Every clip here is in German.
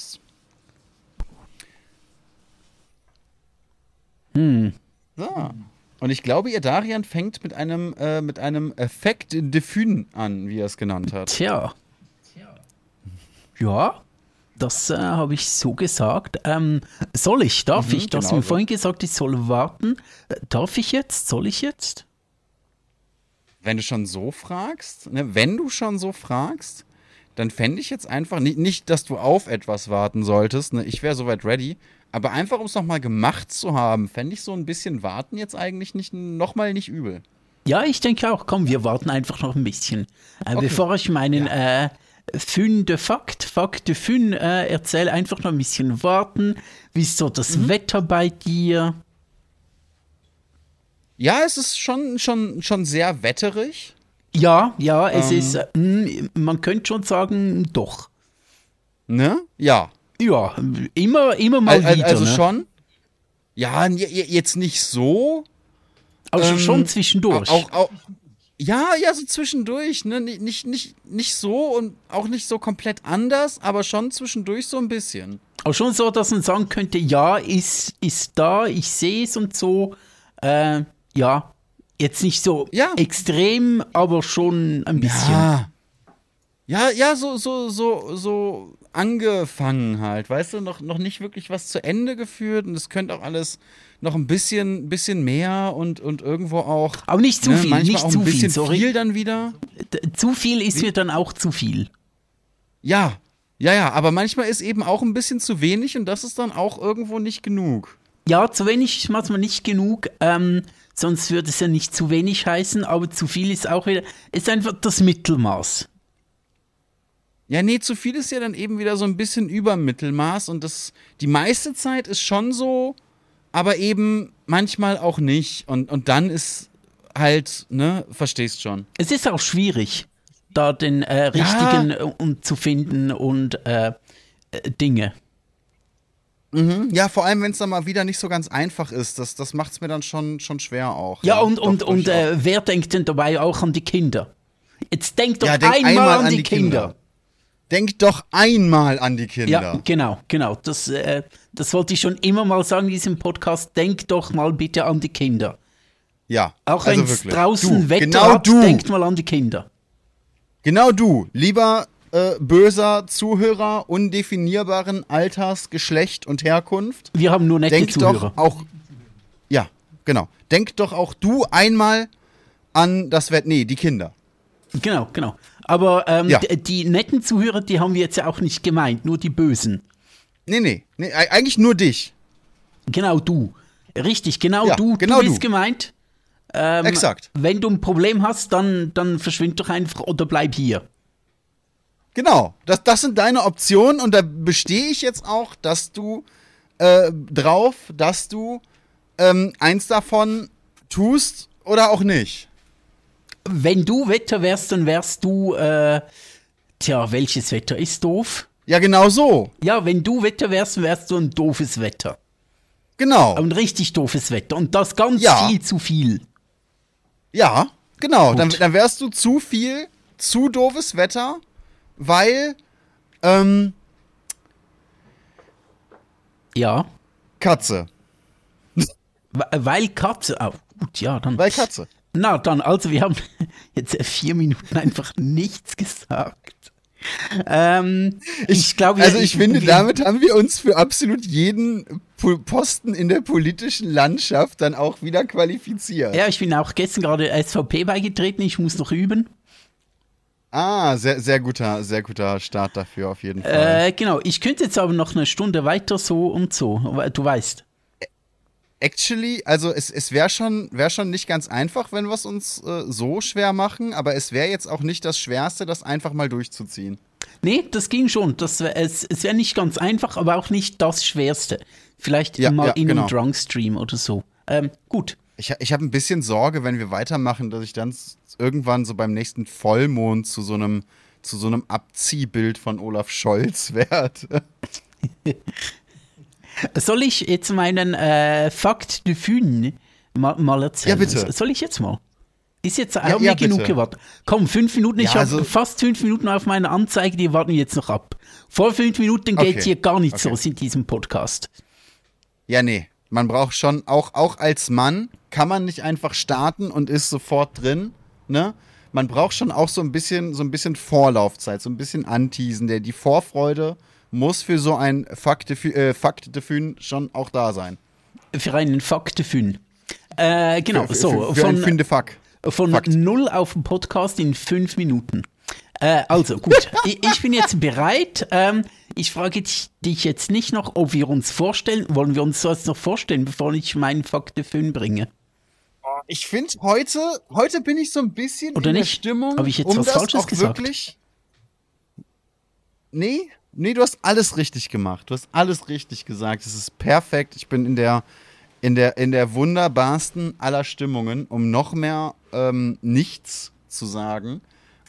schreibst. Hm. So. Und ich glaube, ihr Darian fängt mit einem, äh, mit einem Effekt de Fün an, wie er es genannt hat. Tja. Ja, das äh, habe ich so gesagt. Ähm, soll ich? Darf Mhm, ich? Du hast genau mir so. vorhin gesagt, ich soll warten. Äh, darf ich jetzt? Soll ich jetzt? Wenn du schon so fragst, ne, wenn du schon so fragst, dann fände ich jetzt einfach, nicht, nicht, dass du auf etwas warten solltest, ne, ich wäre soweit ready, aber einfach, um es nochmal gemacht zu haben, fände ich so ein bisschen warten jetzt eigentlich nicht, nochmal nicht übel. Ja, ich denke auch. Komm, wir warten einfach noch ein bisschen. Äh, Bevor ich meinen äh, Fün de Fakt, Fakt de Fün äh, erzähle, einfach noch ein bisschen warten. Wie ist so das Mhm. Wetter bei dir? Ja, es ist schon, schon, schon sehr wetterig. Ja, ja, es Ähm. ist, äh, mh, man könnte schon sagen, doch. Ne? Ja. Ja, immer, immer mal Al- al- wieder. also ne? schon. Ja, jetzt nicht so. Also ähm, schon zwischendurch. Auch, auch, ja, ja, so zwischendurch, ne? Nicht, nicht, nicht, nicht so und auch nicht so komplett anders, aber schon zwischendurch so ein bisschen. Auch schon so, dass man sagen könnte, ja, ist, ist da, ich sehe es und so. Äh, ja, jetzt nicht so Ja. extrem, aber schon ein bisschen. Ja. Ja, ja, so, so, so, so angefangen halt, weißt du, noch, noch nicht wirklich was zu Ende geführt und es könnte auch alles noch ein bisschen, bisschen mehr und, und irgendwo auch. Aber nicht zu ne, viel, nicht auch zu ein bisschen viel, sorry. viel dann wieder. Zu viel ist mir dann auch zu viel. Ja, ja, ja, aber manchmal ist eben auch ein bisschen zu wenig und das ist dann auch irgendwo nicht genug. Ja, zu wenig ist manchmal nicht genug, ähm, sonst würde es ja nicht zu wenig heißen, aber zu viel ist auch wieder, ist einfach das Mittelmaß. Ja, nee, zu viel ist ja dann eben wieder so ein bisschen über Mittelmaß und das, die meiste Zeit ist schon so, aber eben manchmal auch nicht. Und, und dann ist halt, ne, verstehst schon. Es ist auch schwierig, da den äh, richtigen äh, um, zu finden und äh, äh, Dinge. Ja, vor allem, wenn es dann mal wieder nicht so ganz einfach ist, das, das macht es mir dann schon, schon schwer auch. Ja, und, doch, und, und durchaus. äh, wer denkt denn dabei auch an die Kinder? Jetzt denkt doch Ja, denk einmal, an die, Kinder. Denk doch einmal an die Kinder. Ja, genau, genau. Das, äh, das wollte ich schon immer mal sagen in diesem Podcast. Denk doch mal bitte an die Kinder. Ja, Auch also wenn es draußen du, Wetter genau hat, du. denkt mal an die Kinder. Genau du, lieber äh, böser Zuhörer undefinierbaren Alters, Geschlecht und Herkunft. Wir haben nur nette Denk Zuhörer. doch auch. Ja, genau. Denk doch auch du einmal an das Wett. Nee, die Kinder. Genau, genau. Aber ähm, Ja. die netten Zuhörer, die haben wir jetzt ja auch nicht gemeint, nur die bösen. Nee, nee, nee eigentlich nur dich. Genau du. Richtig, genau Ja, du. genau du bist du. gemeint. Ähm, Exakt. Wenn du ein Problem hast, dann, dann verschwind doch einfach oder bleib hier. Genau. Das, das sind deine Optionen und da bestehe ich jetzt auch, dass du äh, drauf, dass du ähm, eins davon tust oder auch nicht. Wenn du Wetter wärst, dann wärst du, äh, tja, welches Wetter ist doof? Ja, genau so. Ja, wenn du Wetter wärst, wärst du ein doofes Wetter. Genau. Ein richtig doofes Wetter. Und das ganz Ja. viel zu viel. Ja, genau. Dann, dann wärst du zu viel, zu doofes Wetter, weil ähm, Ja. Katze. We- Weil Katze. Oh, gut, ja, dann. Weil Katze. Na, dann, also wir haben jetzt vier Minuten einfach nichts gesagt. Ähm, ich glaube, Also ich finde, wir- damit haben wir uns für absolut jeden Po- Posten in der politischen Landschaft dann auch wieder qualifiziert. Ja, ich bin auch gestern gerade SVP beigetreten, ich muss noch üben. Ah, sehr, sehr guter, sehr guter Start dafür auf jeden Fall. Äh, genau, ich könnte jetzt aber noch eine Stunde weiter so und so, du weißt. Actually, also es, es wäre schon, wär schon nicht ganz einfach, wenn wir es uns äh, so schwer machen, aber es wäre jetzt auch nicht das Schwerste, das einfach mal durchzuziehen. Nee, das ging schon. Das wär, es es wäre nicht ganz einfach, aber auch nicht das Schwerste. Vielleicht Ja, mal ja, in genau. einem Drunk-Stream oder so. Ähm, gut. Ich, ich habe ein bisschen Sorge, wenn wir weitermachen, dass ich dann irgendwann so beim nächsten Vollmond zu so einem, zu so einem Abziehbild von Olaf Scholz werde. Soll ich jetzt meinen äh, Fakt de Fün mal, mal erzählen? Ja, bitte. Soll ich jetzt mal? Ist jetzt Ja, haben wir ja, genug gewartet. Komm, fünf Minuten. Ich Ja, habe also- fast fünf Minuten auf meine Anzeige, die warten jetzt noch ab. Vor fünf Minuten geht Okay. hier gar nichts Okay. los in diesem Podcast. Ja, nee. Man braucht schon, auch, auch als Mann kann man nicht einfach starten und ist sofort drin, ne? Man braucht schon auch so ein bisschen, so ein bisschen Vorlaufzeit, so ein bisschen Anteasen. Der, die Vorfreude muss für so ein Fakte, äh, Fakte schon auch da sein. Für einen Faktefün. Äh, genau, für, so. Für, für ein von Finde Fuck. von Fakt. null auf den Podcast in fünf Minuten. Äh, also, gut. ich, ich bin jetzt bereit. Ähm, ich frage dich, dich jetzt nicht noch, ob wir uns vorstellen. Wollen wir uns das noch vorstellen, bevor ich meinen Faktefün bringe? Ich finde, heute, heute bin ich so ein bisschen Oder in der nicht? Stimmung, Hab ich jetzt um was Falsches gesagt? wirklich. Nee, nee, du hast alles richtig gemacht. Du hast alles richtig gesagt. Es ist perfekt. Ich bin in der, in der, in der wunderbarsten aller Stimmungen, um noch mehr ähm, nichts zu sagen.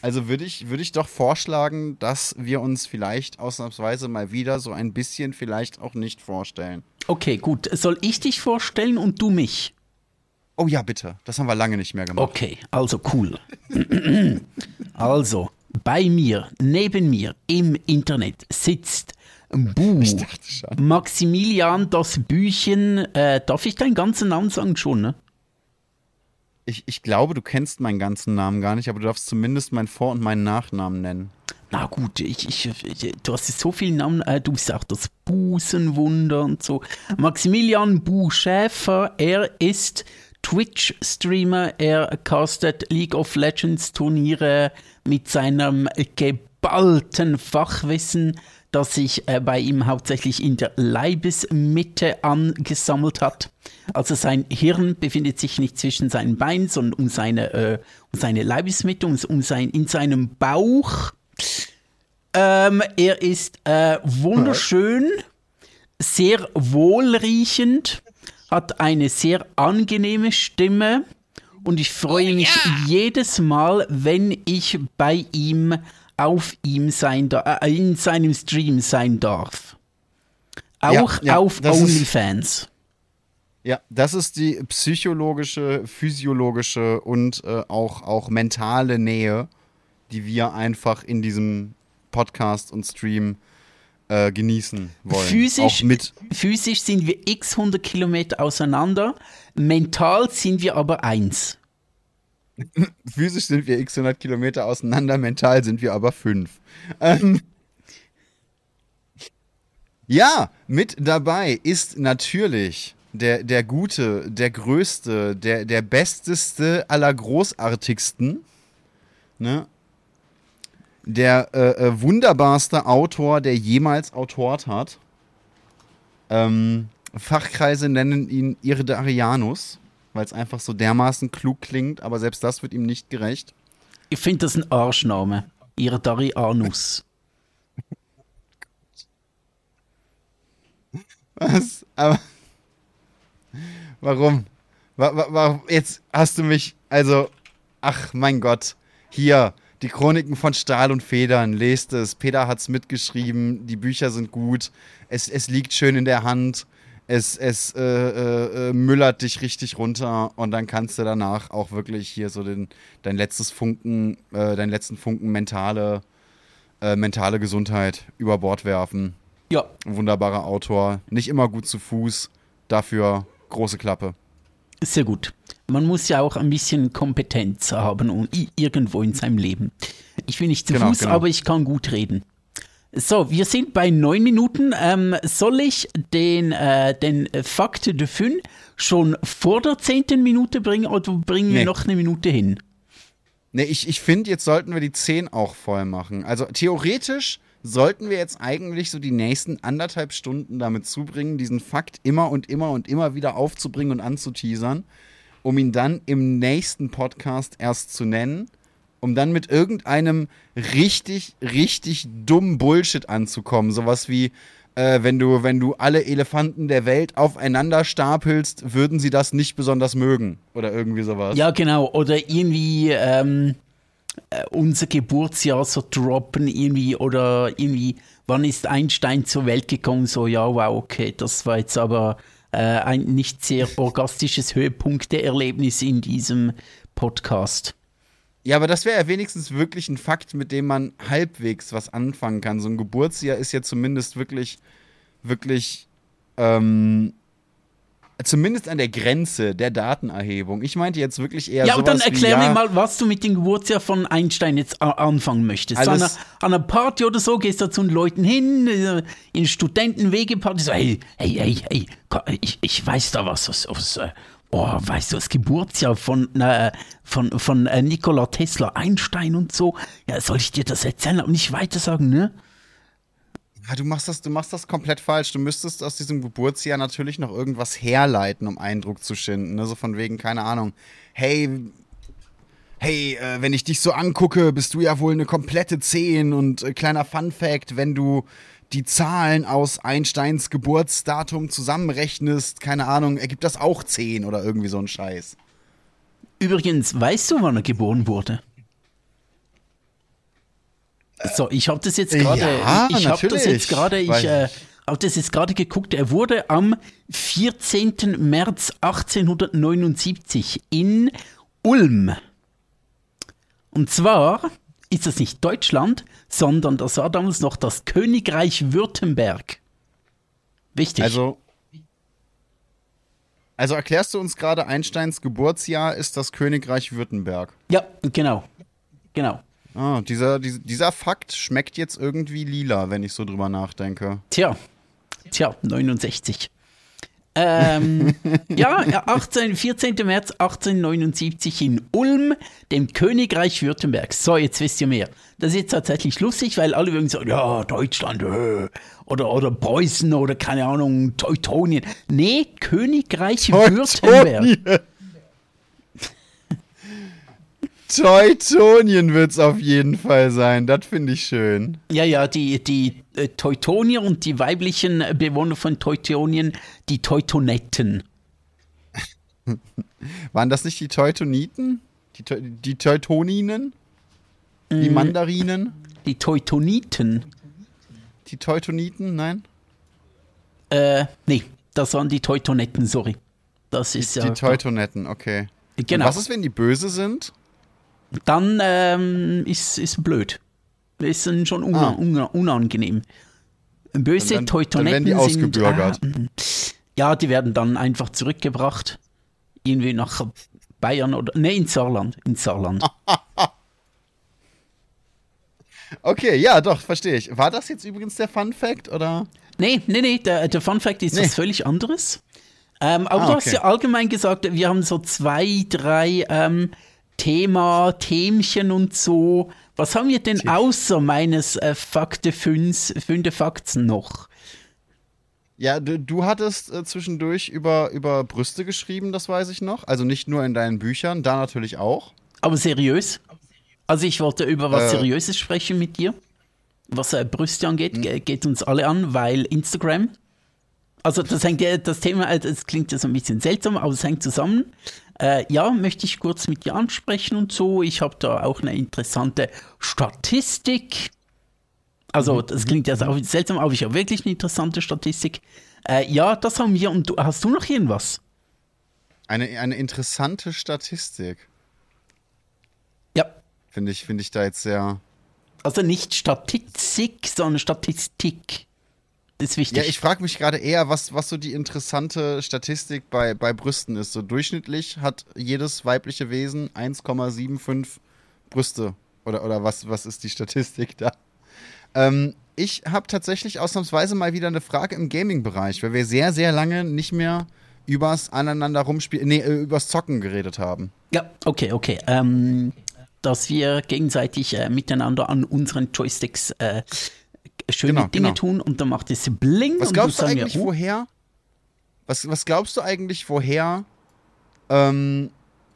Also würde ich, würde ich doch vorschlagen, dass wir uns vielleicht ausnahmsweise mal wieder so ein bisschen vielleicht auch nicht vorstellen. Okay, gut. Soll ich dich vorstellen und du mich? Oh ja, bitte. Das haben wir lange nicht mehr gemacht. Okay, also cool. also, bei mir, neben mir im Internet sitzt Bu. Ich dachte schon. Maximilian das Büchen. Äh, darf ich deinen ganzen Namen sagen schon, ne? Ich, ich glaube, du kennst meinen ganzen Namen gar nicht, aber du darfst zumindest meinen Vor- und meinen Nachnamen nennen. Na gut, ich, ich, du hast so viele Namen, äh, du bist auch das Busenwunder und so. Maximilian Bu Schäfer, er ist Twitch-Streamer, er castet League of Legends Turniere mit seinem geballten Fachwissen, das sich äh, bei ihm hauptsächlich in der Leibesmitte angesammelt hat. Also sein Hirn befindet sich nicht zwischen seinen Beinen, sondern um seine, äh, um seine Leibesmitte, um, um sein, in seinem Bauch. Ähm, er ist äh, wunderschön, sehr wohlriechend, hat eine sehr angenehme Stimme und ich freue mich jedes Mal, wenn ich bei ihm auf ihm sein da äh, in seinem Stream sein darf. Auch Ja, ja, auf OnlyFans. Ja, das ist die psychologische, physiologische und äh, auch, auch mentale Nähe, die wir einfach in diesem Podcast und Stream äh, genießen wollen. Physisch, Auch mit. physisch sind wir x 100 Kilometer auseinander, mental sind wir aber eins. Physisch sind wir x 100 Kilometer auseinander, mental sind wir aber fünf. Ähm, ja, mit dabei ist natürlich der, der Gute, der Größte, der, der Besteste aller Großartigsten. Ne? Der äh, äh, wunderbarste Autor, der jemals autort hat. Ähm, Fachkreise nennen ihn Iridarianus, weil es einfach so dermaßen klug klingt, aber selbst das wird ihm nicht gerecht. Ich finde das ein Arschname. Irdarianus. Was? Aber. Warum? Wa- wa- Warum? Jetzt hast du mich. Also. Ach, mein Gott. Hier. Die Chroniken von Stahl und Federn. Lest es. Peter hat's mitgeschrieben. Die Bücher sind gut. Es, es liegt schön in der Hand. Es, es äh, äh, äh, müllert dich richtig runter. Und dann kannst du danach auch wirklich hier so den, dein letztes Funken, äh, deinen letzten Funken mentale, äh, mentale Gesundheit über Bord werfen. Ja, Wunderbarer Autor. Nicht immer gut zu Fuß. Dafür große Klappe. sehr gut. Man muss ja auch ein bisschen Kompetenz haben und irgendwo in seinem Leben. Ich bin nicht zu Genau, Fuß, genau. aber ich kann gut reden. So, wir sind bei neun Minuten. Ähm, soll ich den, äh, den Fakt de Fün schon vor der zehnten Minute bringen oder bringen wir Nee. noch eine Minute hin? Ne, ich, ich finde, jetzt sollten wir die 10 auch voll machen. Also theoretisch sollten wir jetzt eigentlich so die nächsten anderthalb Stunden damit zubringen, diesen Fakt immer und immer und immer wieder aufzubringen und anzuteasern, um ihn dann im nächsten Podcast erst zu nennen, um dann mit irgendeinem richtig, richtig dummen Bullshit anzukommen. Sowas wie, äh, wenn, du, wenn du alle Elefanten der Welt aufeinander stapelst, würden sie das nicht besonders mögen. Oder irgendwie sowas. Ja, genau. Oder irgendwie ähm, äh, unser Geburtsjahr so droppen irgendwie oder irgendwie, wann ist Einstein zur Welt gekommen? So, ja, wow, okay, das war jetzt aber äh, ein nicht sehr orgastisches Höhepunkt-Erlebnis in diesem Podcast. Ja, aber das wäre ja wenigstens wirklich ein Fakt, mit dem man halbwegs was anfangen kann. So ein Geburtsjahr ist ja zumindest wirklich, wirklich, ähm, zumindest an der Grenze der Datenerhebung. Ich meinte jetzt wirklich eher Ja, und dann erklär wie, ja, mir mal, was du mit dem Geburtsjahr von Einstein jetzt a- anfangen möchtest. Also an, einer, an einer Party oder so gehst du zu den Leuten hin, äh, in Studentenwegeparty, so, hey, hey, hey, hey, ich, ich weiß da was aus, aus äh, oh, weißt du, das Geburtsjahr von, äh, von, von äh, Nikola Tesla, Einstein und so. Ja, soll ich dir das erzählen, aber nicht weiter sagen, ne? Ja, du machst das, du machst das komplett falsch. Du müsstest aus diesem Geburtsjahr natürlich noch irgendwas herleiten, um Eindruck zu schinden. Ne? So von wegen, keine Ahnung. Hey, hey, äh, wenn ich dich so angucke, bist du ja wohl eine komplette 10. Und äh, kleiner Fun Fact, wenn du die Zahlen aus Einsteins Geburtsdatum zusammenrechnest, keine Ahnung, ergibt das auch 10 oder irgendwie so ein Scheiß. Übrigens, weißt du, wann er geboren wurde? So, ich habe das jetzt gerade, ja, ich habe das jetzt gerade, ich äh, habe das jetzt gerade geguckt. Er wurde am 14. März 1879 in Ulm. Und zwar ist das nicht Deutschland, sondern das war damals noch das Königreich Württemberg. Wichtig. Also, also erklärst du uns gerade, Einsteins Geburtsjahr ist das Königreich Württemberg. ja, genau, genau. Ah, dieser, dieser, dieser Fakt schmeckt jetzt irgendwie lila, wenn ich so drüber nachdenke. Tja, tja, 69. Ähm, ja, ja, 18, 14. März 1879 in Ulm, dem Königreich Württemberg. So, jetzt wisst ihr mehr. Das ist jetzt tatsächlich lustig, weil alle würden sagen, ja, Deutschland, äh, oder, oder Preußen oder keine Ahnung, Teutonien. Nee, Königreich Württemberg. Teutonien wird's auf jeden Fall sein. Das finde ich schön. Ja, ja, die, die Teutonier und die weiblichen Bewohner von Teutonien, die Teutonetten. Waren das nicht die Teutoniten? Die, Teu die Teutoninen? Die Mandarinen? Die Teutoniten. Die Teutoniten? Nein? Äh, nee, das waren die Teutonetten, sorry. Das ist ja. Die Teutonetten, okay. Genau. Und was ist, wenn die böse sind? Dann ähm, ist, ist blöd. Ist dann schon una Ah. una unangenehm. Böse Dann- Teutonetten dann werden die sind. ausgebürgert. ah, ja, die werden dann einfach zurückgebracht. Irgendwie nach Bayern oder. Nee, ins Saarland. Ins Saarland. Okay, ja, doch, verstehe ich. War das jetzt übrigens der Fun Fact oder? Nee, nee, nee, der, der Fun Fact ist Nee. was völlig anderes. Ähm, aber Ah, du hast okay. ja allgemein gesagt, wir haben so zwei, drei ähm, Thema, Themchen und so. Was haben wir denn außer meines äh, Fakte 5, fünfte Fakts noch? Ja, du, du hattest äh, zwischendurch über, über Brüste geschrieben, das weiß ich noch. Also nicht nur in deinen Büchern, da natürlich auch. Aber seriös? Also ich wollte über was Äh. Seriöses sprechen mit dir. Was äh, Brüste angeht, Hm. ge- geht uns alle an, weil Instagram. Also das hängt ja, das Thema, äh, das klingt ja so ein bisschen seltsam, aber es hängt zusammen. Äh, ja, möchte ich kurz mit dir ansprechen und so. Ich habe da auch eine interessante Statistik. Also Mhm. das klingt ja seltsam, aber ich habe wirklich eine interessante Statistik. Äh, ja, das haben wir. Und du, hast du noch irgendwas? Eine, eine interessante Statistik. Ja. Finde ich, finde ich da jetzt sehr. Also nicht Statistik, sondern Statistik. Ist wichtig. Ja, ich frage mich gerade eher, was, was so die interessante Statistik bei, bei Brüsten ist. So durchschnittlich hat jedes weibliche Wesen 1,75 Brüste. Oder, oder was, was ist die Statistik da? Ähm, ich habe tatsächlich ausnahmsweise mal wieder eine Frage im Gaming-Bereich, weil wir sehr, sehr lange nicht mehr übers aneinander rumspielen, nee, äh, übers Zocken geredet haben. Ja, okay, okay. Ähm, dass wir gegenseitig äh, miteinander an unseren Joysticks äh, schöne Genau, Dinge genau. tun und dann macht es Bling Was und glaubst du sagen eigentlich, oh, woher? Was, was glaubst du eigentlich, woher ähm,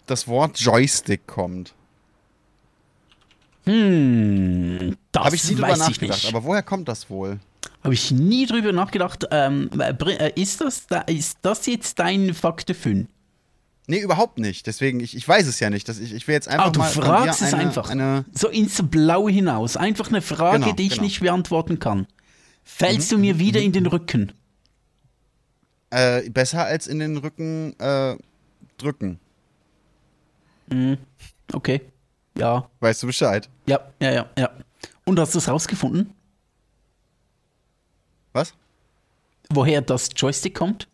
das Wort Joystick kommt? hm, das Habe ich nie drüber nachgedacht, nicht. aber woher kommt das wohl? Habe ich nie drüber nachgedacht. Ähm, äh, äh, ist, das, da, ist das jetzt dein Fakte 5? Nee, überhaupt nicht. Deswegen, ich, ich weiß es ja nicht. Das, ich, ich will jetzt einfach Ah, du mal fragst es eine, einfach. Eine, So ins Blaue hinaus. Einfach eine Frage, Genau, die ich genau. nicht beantworten kann. Mhm, Fällst du mir wieder in den Rücken? äh, besser als in den Rücken äh, drücken. Okay. Ja, Weißt du Bescheid? ja, ja, ja, ja. Und hast du es rausgefunden, Was? woher das Joystick kommt?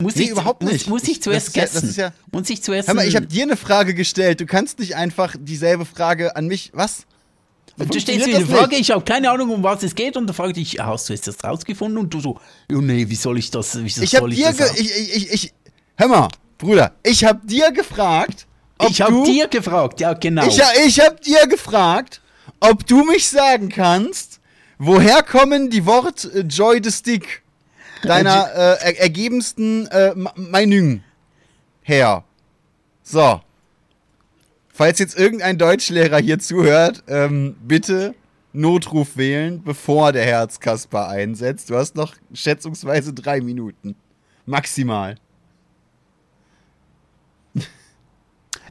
Muss Nee, ich, überhaupt muss, nicht. Muss ich Ich- zuerst das ja- das ja- muss ich zuerst. Hör mal, ich habe dir eine Frage gestellt. Du kannst nicht einfach dieselbe Frage an mich. Was? Du stellst mir eine Frage, nicht? ich habe keine Ahnung, um was es geht, und dann frage ich dich, hast du jetzt das rausgefunden? Und du so, ja, nee, wie soll ich das, wie soll Ich habe dir, das ich, ich, ich, ich, hör mal, Bruder, ich habe dir gefragt, ob Ich habe dir gefragt, ja, genau. ich, ich habe dir gefragt, ob du mich sagen kannst, woher kommen die Wort äh, Joy the Stick deiner äh, er ergebensten äh, Meinung her. So. Falls jetzt irgendein Deutschlehrer hier zuhört, ähm, bitte Notruf wählen, bevor der Herzkasper einsetzt. Du hast noch schätzungsweise drei Minuten. Maximal.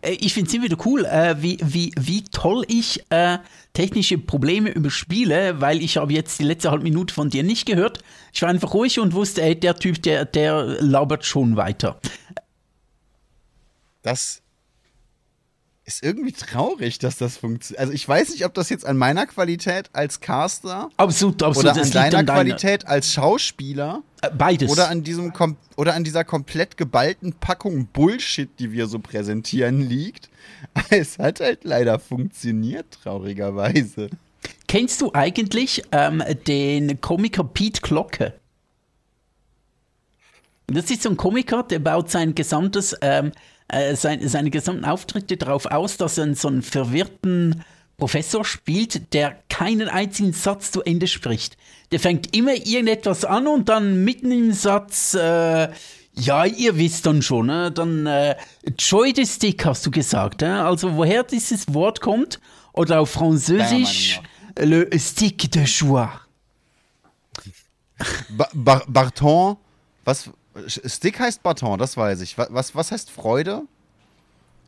Äh, Ich finde es immer wieder cool, äh, wie, wie, wie toll ich äh, technische Probleme überspiele, weil ich habe jetzt die letzte halbe Minute von dir nicht gehört. Ich war einfach ruhig und wusste, ey, der Typ, der, der labert schon weiter. Das ist irgendwie traurig, dass das funktioniert. Also ich weiß nicht, ob das jetzt an meiner Qualität als Caster Absolut, absolut. oder an deiner an deiner- Qualität als Schauspieler Äh, Beides. oder an diesem oder an dieser komplett geballten Packung Bullshit, die wir so präsentieren, liegt. Es hat halt leider funktioniert, traurigerweise. Kennst du eigentlich ähm, den Komiker Pete Glocke? Das ist so ein Komiker, der baut sein gesamtes, ähm, äh, sein, seine gesamten Auftritte darauf aus, dass er so einen verwirrten Professor spielt, der keinen einzigen Satz zu Ende spricht. Der fängt immer irgendetwas an und dann mitten im Satz, äh, ja, ihr wisst dann schon, ne? dann äh, Joy the Stick hast du gesagt, ne? also woher dieses Wort kommt oder auf Französisch le Stick de Joie. Ba Bar Barton, was Stick heißt Baton, das weiß ich. Wa- Was, was heißt Freude?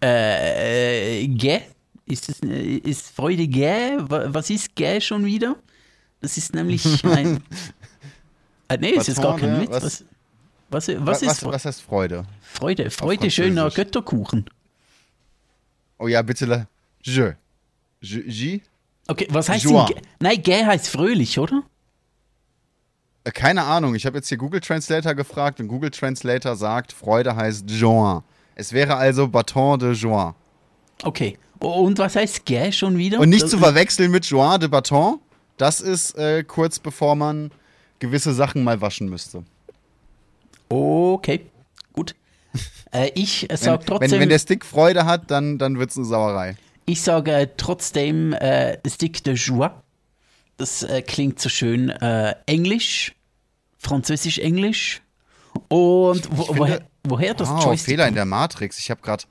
Äh, gay? Ist, es, äh, ist Freude gay? Wa- Was ist gay schon wieder? Das ist nämlich ein. äh, nee, es ist gar Baton, kein ne? Witz. Was, Was- was, ist was, was heißt Freude? Freude? Freude schöner. Götterkuchen. Oh ja, bitte. Je. Je. je? Okay, was heißt Joie. denn? Nein, gay heißt fröhlich, oder? Äh, Keine Ahnung. Ich habe jetzt hier Google Translator gefragt und Google Translator sagt, Freude heißt Joie. Es wäre also Baton de Joie. Okay. Und was heißt gay schon wieder? Und nicht Das- zu verwechseln mit Joie de Baton. Das ist äh, kurz bevor man gewisse Sachen mal waschen müsste. Okay, gut. Äh, ich sage trotzdem. wenn, wenn der Stick Freude hat, dann, dann wird es eine Sauerei. Ich sage trotzdem äh, Stick de Joie. Das äh, klingt so schön äh, englisch, französisch-englisch. Und wo, finde- woher, woher das Wow, Joystick Fehler in der Matrix. Ich habe gerade.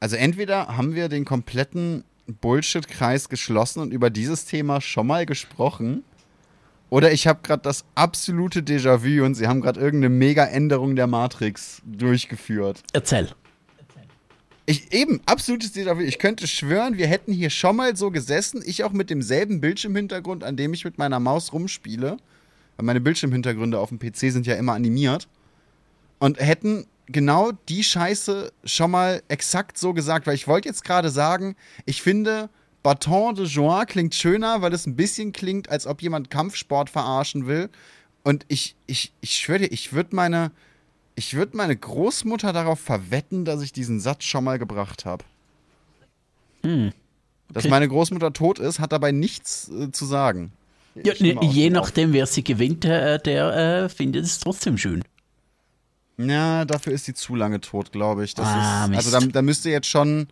Also entweder haben wir den kompletten Bullshit-Kreis geschlossen und über dieses Thema schon mal gesprochen, oder ich habe gerade das absolute Déjà-vu und sie haben gerade irgendeine Mega-Änderung der Matrix durchgeführt. Erzähl. Ich, eben, absolutes Déjà-vu. Ich könnte schwören, wir hätten hier schon mal so gesessen, ich auch mit demselben Bildschirmhintergrund, an dem ich mit meiner Maus rumspiele. Weil meine Bildschirmhintergründe auf dem PC sind ja immer animiert. Und hätten genau die Scheiße schon mal exakt so gesagt. Weil ich wollte jetzt gerade sagen, ich finde, Baton de Joie klingt schöner, weil es ein bisschen klingt, als ob jemand Kampfsport verarschen will. Und ich, ich, ich schwöre dir, ich würde meine, ich würde meine Großmutter darauf verwetten, dass ich diesen Satz schon mal gebracht habe. Hm. Dass Okay. meine Großmutter tot ist, hat dabei nichts äh, zu sagen. Ja, ne, je dem nachdem, wer sie gewinnt, äh, der äh, findet es trotzdem schön. Ja, dafür ist sie zu lange tot, glaube ich. Das Ah, ist, also da, da müsste jetzt schon,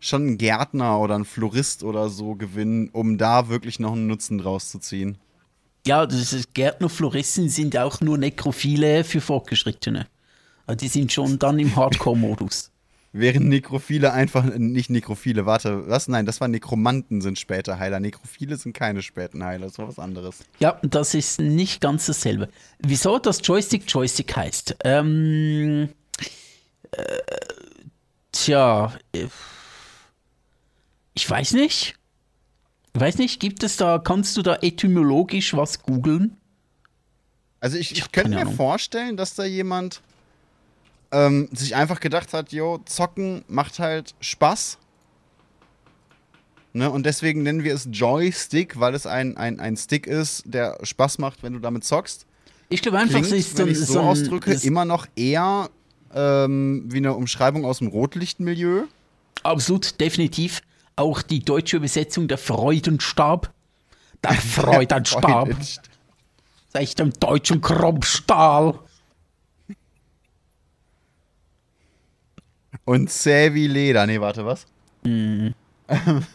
schon ein Gärtner oder ein Florist oder so gewinnen, um da wirklich noch einen Nutzen draus zu ziehen. Ja, das ist, Gärtner, Floristen sind auch nur Nekrophile für Fortgeschrittene. Also Die sind schon dann im Hardcore-Modus. Während Nekrophile einfach, äh, nicht Nekrophile, warte, was? Nein, das war Nekromanten sind später Heiler. Nekrophile sind keine späten Heiler, das war was anderes. Ja, das ist nicht ganz dasselbe. Wieso das Joystick Joystick heißt? Ähm, äh, tja, äh, ich weiß nicht. Ich weiß nicht, gibt es da, kannst du da etymologisch was googeln? Also ich, Ich könnte mir Ahnung. vorstellen, dass da jemand ähm, sich einfach gedacht hat, jo, zocken macht halt Spaß. Ne? Und deswegen nennen wir es Joystick, weil es ein, ein, ein Stick ist, der Spaß macht, wenn du damit zockst. Ich glaube einfach, Klingt, ist wenn so, ich so, so ausdrücke, immer noch eher ähm, wie eine Umschreibung aus dem Rotlichtmilieu. Absolut, definitiv. Auch die deutsche Übersetzung der Freudenstab. Der Freudenstab. Ist echt im deutschen Krummstahl. Und zäh wie Leder. Nee, warte, was? Mhm.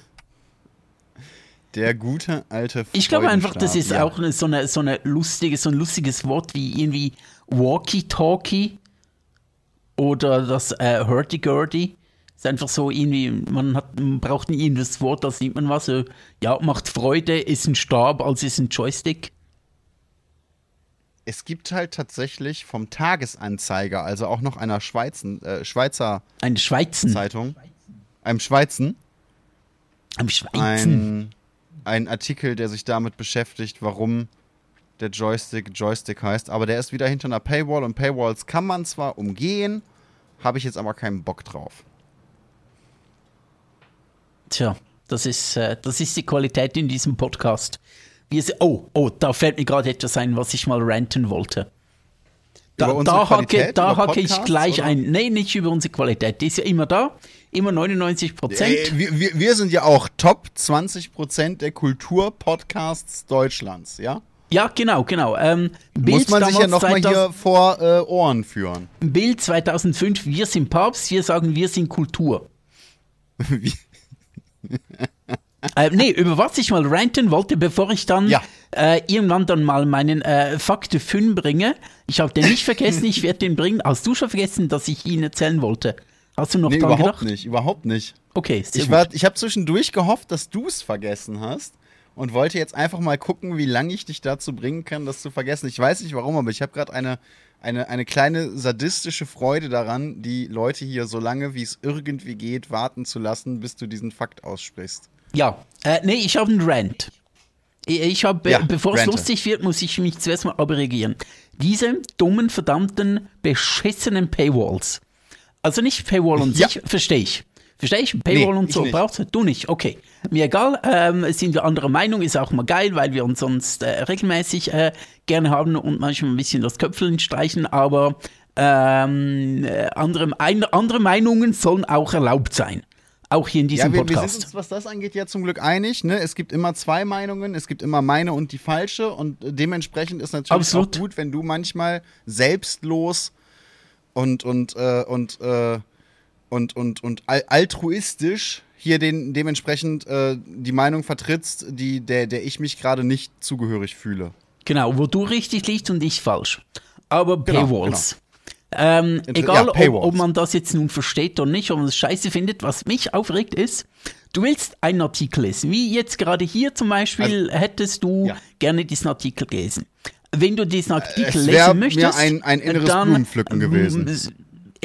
Der gute alte Ich glaube einfach, das ist ja. auch so, eine, so, eine lustige, so ein lustiges Wort wie irgendwie Walkie-Talkie oder das äh, Hurdy-Gurdy. Ist einfach so irgendwie, man, hat, man braucht ein irgendein Wort, da sieht man was. So, ja, macht Freude, ist ein Stab, als ist ein Joystick. Es gibt halt tatsächlich vom Tagesanzeiger, also auch noch einer Schweizen, äh, Schweizer Ein Schweizen. Zeitung, einem Schweizen, Am Schweizen. ein, ein Artikel, der sich damit beschäftigt, warum der Joystick Joystick heißt. Aber der ist wieder hinter einer Paywall und Paywalls kann man zwar umgehen, habe ich jetzt aber keinen Bock drauf. Tja, das ist, äh, das ist die Qualität in diesem Podcast. Wir oh, oh, da fällt mir gerade etwas ein, was ich mal ranten wollte. Da, da hacke, Qualität, da über hacke ich Podcasts, gleich oder? ein. Nee, nicht über unsere Qualität. Die ist ja immer da. Immer 99 Prozent. Ey, wir, wir, wir sind ja auch Top 20% der Kulturpodcasts Deutschlands, ja? Ja, genau, genau. Ähm, Muss man sich ja nochmal 2000 hier vor äh, Ohren führen. Bild 2005, wir sind Papst, wir sagen, wir sind Kultur. Wie- Äh, nee, über was ich mal ranten wollte, bevor ich dann Ja. äh, irgendwann dann mal meinen äh, Fakte 5 bringe. Ich habe den nicht vergessen, ich werde den bringen. Hast du schon vergessen, dass ich ihn erzählen wollte? Hast du noch nee, dran überhaupt gedacht? nicht, überhaupt nicht. Okay, sehr Ich, war- ich habe zwischendurch gehofft, dass du es vergessen hast und wollte jetzt einfach mal gucken, wie lange ich dich dazu bringen kann, das zu vergessen. Ich weiß nicht warum, aber ich habe gerade eine, eine, eine kleine sadistische Freude daran, die Leute hier so lange, wie es irgendwie geht, warten zu lassen, bis du diesen Fakt aussprichst. Ja, äh, nee, ich habe einen Rant. Ich, habe, Ja, bevor es lustig wird, muss ich mich zuerst mal abreagieren. Diese dummen, verdammten, beschissenen Paywalls. Also nicht Paywall und Ja. sich, verstehe ich. Verstehe ich? Paywall Nee, und so brauchst? Du nicht, okay. Mir egal, ähm, sind wir anderer Meinung, ist auch mal geil, weil wir uns sonst äh, regelmäßig äh, gerne haben und manchmal ein bisschen das Köpfeln streichen, aber ähm, äh, andere, ein, andere Meinungen sollen auch erlaubt sein. Auch hier in diesem Ja, wir, wir Podcast. sind uns, was das angeht, ja zum Glück einig. Ne? Es gibt immer zwei Meinungen, es gibt immer meine und die falsche und dementsprechend ist natürlich Absolut. auch gut, wenn du manchmal selbstlos und und äh, und äh, und und und al altruistisch hier den dementsprechend äh, die Meinung vertrittst, die der der ich mich gerade nicht zugehörig fühle. Genau, wo du richtig liegst und ich falsch. Aber Genau, Paywalls. Ähm, Inter- egal, ja, ob, Paywalls. ob man das jetzt nun versteht oder nicht, ob man es scheiße findet, was mich aufregt ist, du willst einen Artikel lesen. Wie jetzt gerade hier zum Beispiel hättest du ja. gerne diesen Artikel gelesen. Wenn du diesen Artikel es lesen mir möchtest, ein- ein inneres dann Blumenpflücken gewesen.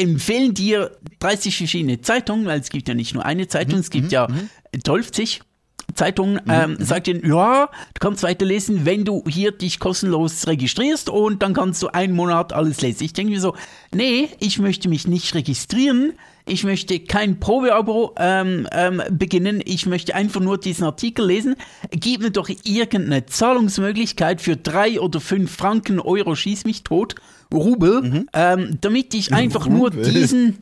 Empfehlen dir 30 verschiedene Zeitungen, weil es gibt ja nicht nur eine Zeitung, Mhm, es gibt ja 12 Zeitungen, ähm, sagt ihnen, ja, du kannst weiterlesen, wenn du hier dich kostenlos registrierst und dann kannst du einen Monat alles lesen. Ich denke mir so, nee, ich möchte mich nicht registrieren, ich möchte kein Probeabo ähm, ähm, beginnen, ich möchte einfach nur diesen Artikel lesen. Gib mir doch irgendeine Zahlungsmöglichkeit für drei oder fünf Franken, Euro, schieß mich tot, Rubel, ähm, damit ich einfach nur Rubel. diesen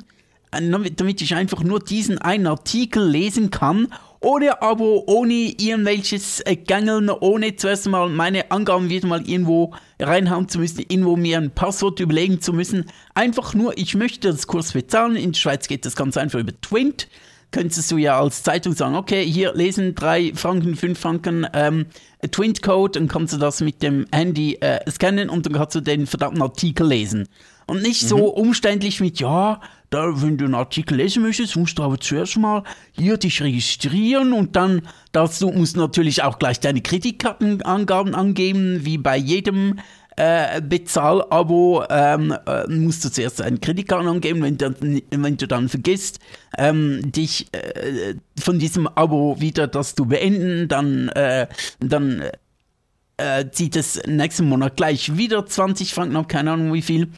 äh, damit ich einfach nur diesen einen Artikel lesen kann, ohne Abo, ohne irgendwelches äh, Gängeln, ohne zuerst mal meine Angaben wieder mal irgendwo reinhauen zu müssen, irgendwo mir ein Passwort überlegen zu müssen. Einfach nur, ich möchte das Kurs bezahlen. In der Schweiz geht das ganz einfach über Twint. Könntest du ja als Zeitung sagen, okay, hier lesen drei Franken, fünf Franken ähm, Twint-Code, dann kannst du das mit dem Handy äh, scannen und dann kannst du den verdammten Artikel lesen. Und nicht so umständlich mit, ja, da, wenn du einen Artikel lesen möchtest, musst du aber zuerst mal hier dich registrieren und dann darfst du, musst du natürlich auch gleich deine Kreditkartenangaben angeben, wie bei jedem äh, Bezahlabo ähm, äh, musst du zuerst eine Kreditkarte angeben, wenn, dann, wenn du dann vergisst, ähm, dich äh, von diesem Abo wieder das zu beenden, dann, äh, dann äh, zieht es nächsten Monat gleich wieder 20 Franken ab, keine Ahnung wie viel.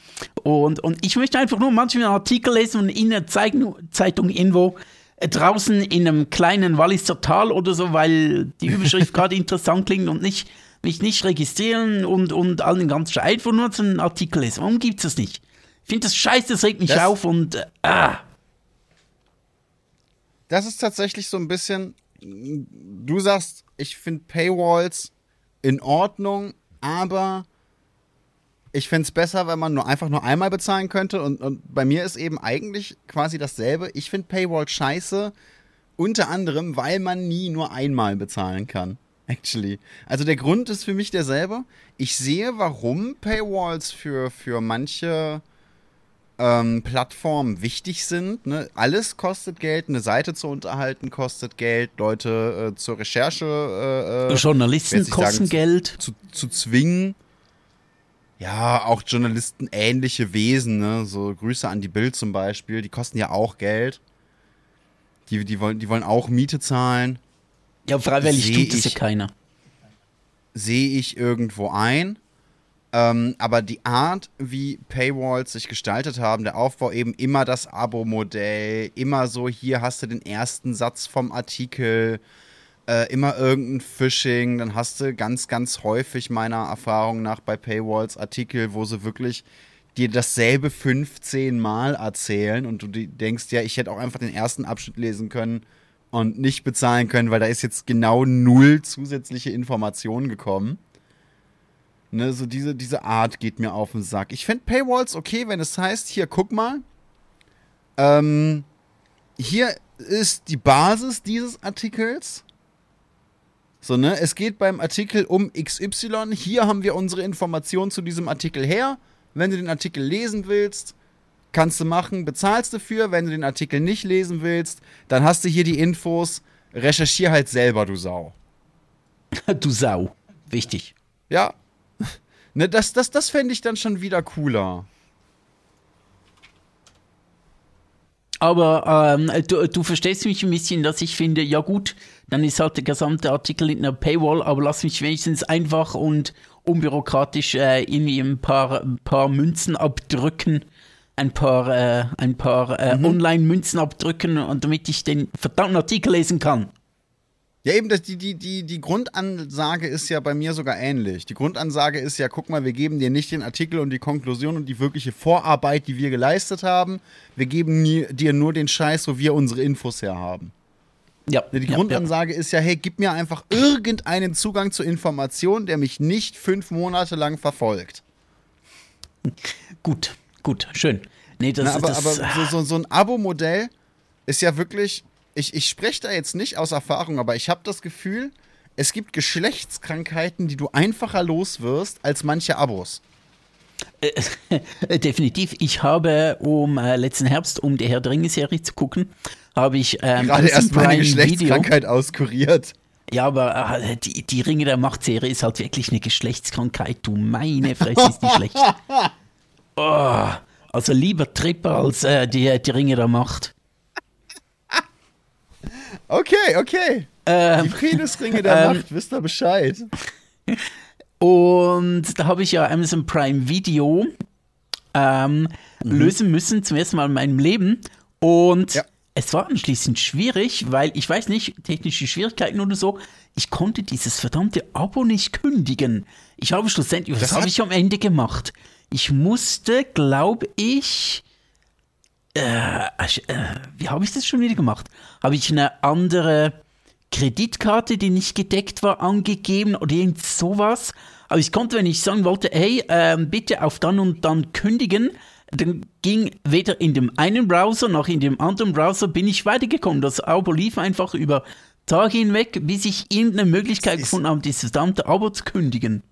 Und, und ich möchte einfach nur manchmal einen Artikel lesen und in der Zeitung, Zeitung irgendwo draußen in einem kleinen Walliser Tal oder so, weil die Überschrift gerade interessant klingt und nicht mich nicht registrieren und, und allen ganz einfach nur so einen Artikel lesen. Warum gibt es das nicht? Ich finde das scheiße, das regt mich Das- auf und äh, ah. Das ist tatsächlich so ein bisschen. Du sagst, ich finde Paywalls in Ordnung, aber ich fände es besser, wenn man nur einfach nur einmal bezahlen könnte. Und, und bei mir ist eben eigentlich quasi dasselbe. Ich finde Paywall scheiße, unter anderem, weil man nie nur einmal bezahlen kann. Actually. Also der Grund ist für mich derselbe. Ich sehe, warum Paywalls für, für manche ähm, Plattformen wichtig sind. Ne? Alles kostet Geld, eine Seite zu unterhalten kostet Geld, Leute äh, zur Recherche äh, äh, Journalisten kosten sagen, Geld. zu, zu zwingen. Ja, auch Journalisten ähnliche Wesen, ne? So Grüße an die Bild zum Beispiel, die kosten ja auch Geld. Die, die, wollen, die wollen auch Miete zahlen. Ja, freiwillig Seh tut das ja keiner. sehe ich irgendwo ein. Ähm, aber die Art, wie Paywalls sich gestaltet haben, der Aufbau eben immer das Abo-Modell, immer so, hier hast du den ersten Satz vom Artikel, äh, immer irgendein Phishing, dann hast du ganz, ganz häufig meiner Erfahrung nach bei Paywalls Artikel, wo sie wirklich dir dasselbe 15 Mal erzählen und du denkst, ja, ich hätte auch einfach den ersten Abschnitt lesen können und nicht bezahlen können, weil da ist jetzt genau null zusätzliche Informationen gekommen. Ne, so diese, diese Art geht mir auf den Sack. Ich fände Paywalls okay, wenn es heißt, hier, guck mal, ähm, hier ist die Basis dieses Artikels. So, ne, es geht beim Artikel um XY. Hier haben wir unsere Informationen zu diesem Artikel her. Wenn du den Artikel lesen willst, kannst du machen, bezahlst dafür. Wenn du den Artikel nicht lesen willst, dann hast du hier die Infos. Recherchier halt selber, du Sau. Du Sau. Wichtig. Ja. Ne, das das, das fände ich dann schon wieder cooler. Aber ähm, du, du verstehst mich ein bisschen, dass ich finde, ja gut, dann ist halt der gesamte Artikel in einer Paywall, aber lass mich wenigstens einfach und unbürokratisch äh, irgendwie ein paar, ein paar Münzen abdrücken, ein paar, äh, ein paar äh, Online-Münzen abdrücken und damit ich den verdammten Artikel lesen kann. Ja, eben, das, die, die, die, die Grundansage ist ja bei mir sogar ähnlich. Die Grundansage ist ja, guck mal, wir geben dir nicht den Artikel und die Konklusion und die wirkliche Vorarbeit, die wir geleistet haben. Wir geben nie, dir nur den Scheiß, wo wir unsere Infos her haben. Ja, Die ja, Grundansage ist ja, hey, gib mir einfach irgendeinen Zugang zu Informationen, der mich nicht fünf Monate lang verfolgt. ja. Gut, gut, schön. Nee, das, Na, aber das, aber so, so, so ein Abo-Modell ist ja wirklich. Ich, ich spreche da jetzt nicht aus Erfahrung, aber ich habe das Gefühl, es gibt Geschlechtskrankheiten, die du einfacher los wirst als manche Abos. Äh, Definitiv. Ich habe um äh, letzten Herbst, um die Herr der Ringe-Serie zu gucken, habe ich ähm, Gerade erst meine Prime Video. Geschlechtskrankheit auskuriert. Ja, aber äh, die, die Ringe der Macht-Serie ist halt wirklich eine Geschlechtskrankheit. Du meine Fresse, ist die schlecht. Oh, also lieber Tripper als äh, die, die Ringe der Macht. Okay, okay. Ähm, Die Penisringe der ähm, Macht, wisst ihr Bescheid. Und da habe ich ja Amazon Prime Video ähm, lösen müssen, zum ersten Mal in meinem Leben. Und Ja. es war anschließend schwierig, weil ich weiß nicht, technische Schwierigkeiten oder so, ich konnte dieses verdammte Abo nicht kündigen. Ich habe schlussendlich, was Das habe hat- ich am Ende gemacht? Ich musste, glaube ich, äh, äh, wie habe ich das schon wieder gemacht? Habe ich eine andere Kreditkarte, die nicht gedeckt war, angegeben oder irgend sowas? Aber ich konnte, wenn ich sagen wollte, hey, ähm, bitte auf dann und dann kündigen, dann ging weder in dem einen Browser noch in dem anderen Browser bin ich weitergekommen. Das Abo lief einfach über Tage hinweg, bis ich irgendeine Möglichkeit gefunden habe, dieses verdammte Abo zu kündigen.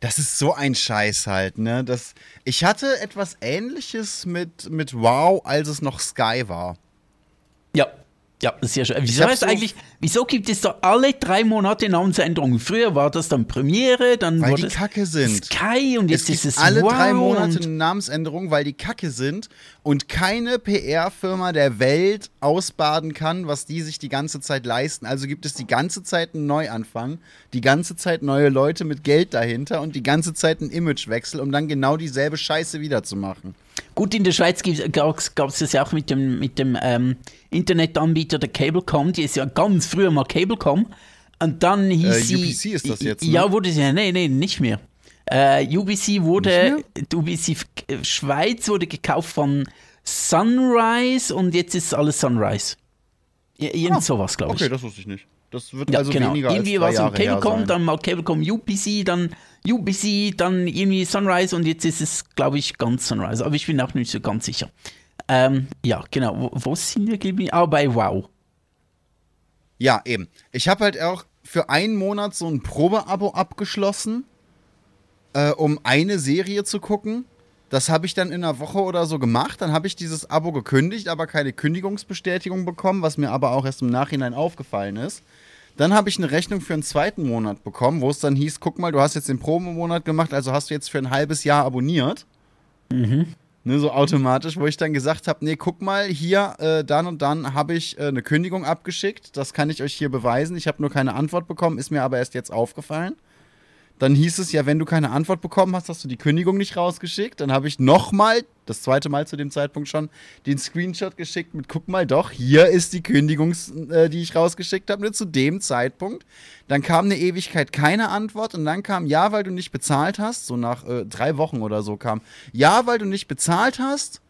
Das ist so ein Scheiß halt, ne? Das, ich hatte etwas ähnliches mit, mit Wow, als es noch Sky war. Ja, ja, ist ja schön. Wieso heißt so- eigentlich, Wieso gibt es da alle drei Monate Namensänderungen? Früher war das dann Premiere, dann Weil wurde die es Kacke sind. Sky und Es jetzt gibt ist es alle wow drei Monate eine Namensänderung, weil die Kacke sind und keine PR-Firma der Welt ausbaden kann, was die sich die ganze Zeit leisten. Also gibt es die ganze Zeit einen Neuanfang, die ganze Zeit neue Leute mit Geld dahinter und die ganze Zeit einen Imagewechsel, um dann genau dieselbe Scheiße wiederzumachen. Gut, in der Schweiz gab es das ja auch mit dem, mit dem ähm, Internetanbieter der Cablecom, die ist ja ganz früher mal Cablecom. Und dann hieß Äh, sie. UPC ist das jetzt, ne? Ja, wurde sie ja. Nee, nee, nicht mehr. Äh, UBC wurde. UBC äh, Schweiz wurde gekauft von Sunrise und jetzt ist alles Sunrise. Ir- Irgend Ah, sowas, glaube ich. Okay, das wusste ich nicht. Das wird Ja, also genau. weniger irgendwie war es um Cablecom, dann mal Cablecom UPC, dann UBC, dann irgendwie Sunrise und jetzt ist es, glaube ich, ganz Sunrise. Aber ich bin auch nicht so ganz sicher. Ähm, ja, genau. Wo, wo sind wir geblieben? Ah, bei Wow. Ja, eben. Ich habe halt auch für einen Monat so ein Probeabo abgeschlossen, äh, um eine Serie zu gucken. Das habe ich dann in einer Woche oder so gemacht. Dann habe ich dieses Abo gekündigt, aber keine Kündigungsbestätigung bekommen, was mir aber auch erst im Nachhinein aufgefallen ist. Dann habe ich eine Rechnung für einen zweiten Monat bekommen, wo es dann hieß, guck mal, du hast jetzt den Probemonat gemacht, also hast du jetzt für ein halbes Jahr abonniert. Ne, so automatisch, wo ich dann gesagt habe, nee, guck mal, hier, äh, dann und dann habe ich äh, eine Kündigung abgeschickt. Das kann ich euch hier beweisen. Ich habe nur keine Antwort bekommen, ist mir aber erst jetzt aufgefallen. Dann hieß es ja, wenn du keine Antwort bekommen hast, hast du die Kündigung nicht rausgeschickt. Dann habe ich nochmal, das zweite Mal zu dem Zeitpunkt schon, den Screenshot geschickt mit, guck mal doch, hier ist die Kündigung, äh, die ich rausgeschickt habe, ne, zu dem Zeitpunkt. Dann kam eine Ewigkeit keine Antwort und dann kam, ja, weil du nicht bezahlt hast, so nach äh, drei Wochen oder so kam, ja, weil du nicht bezahlt hast,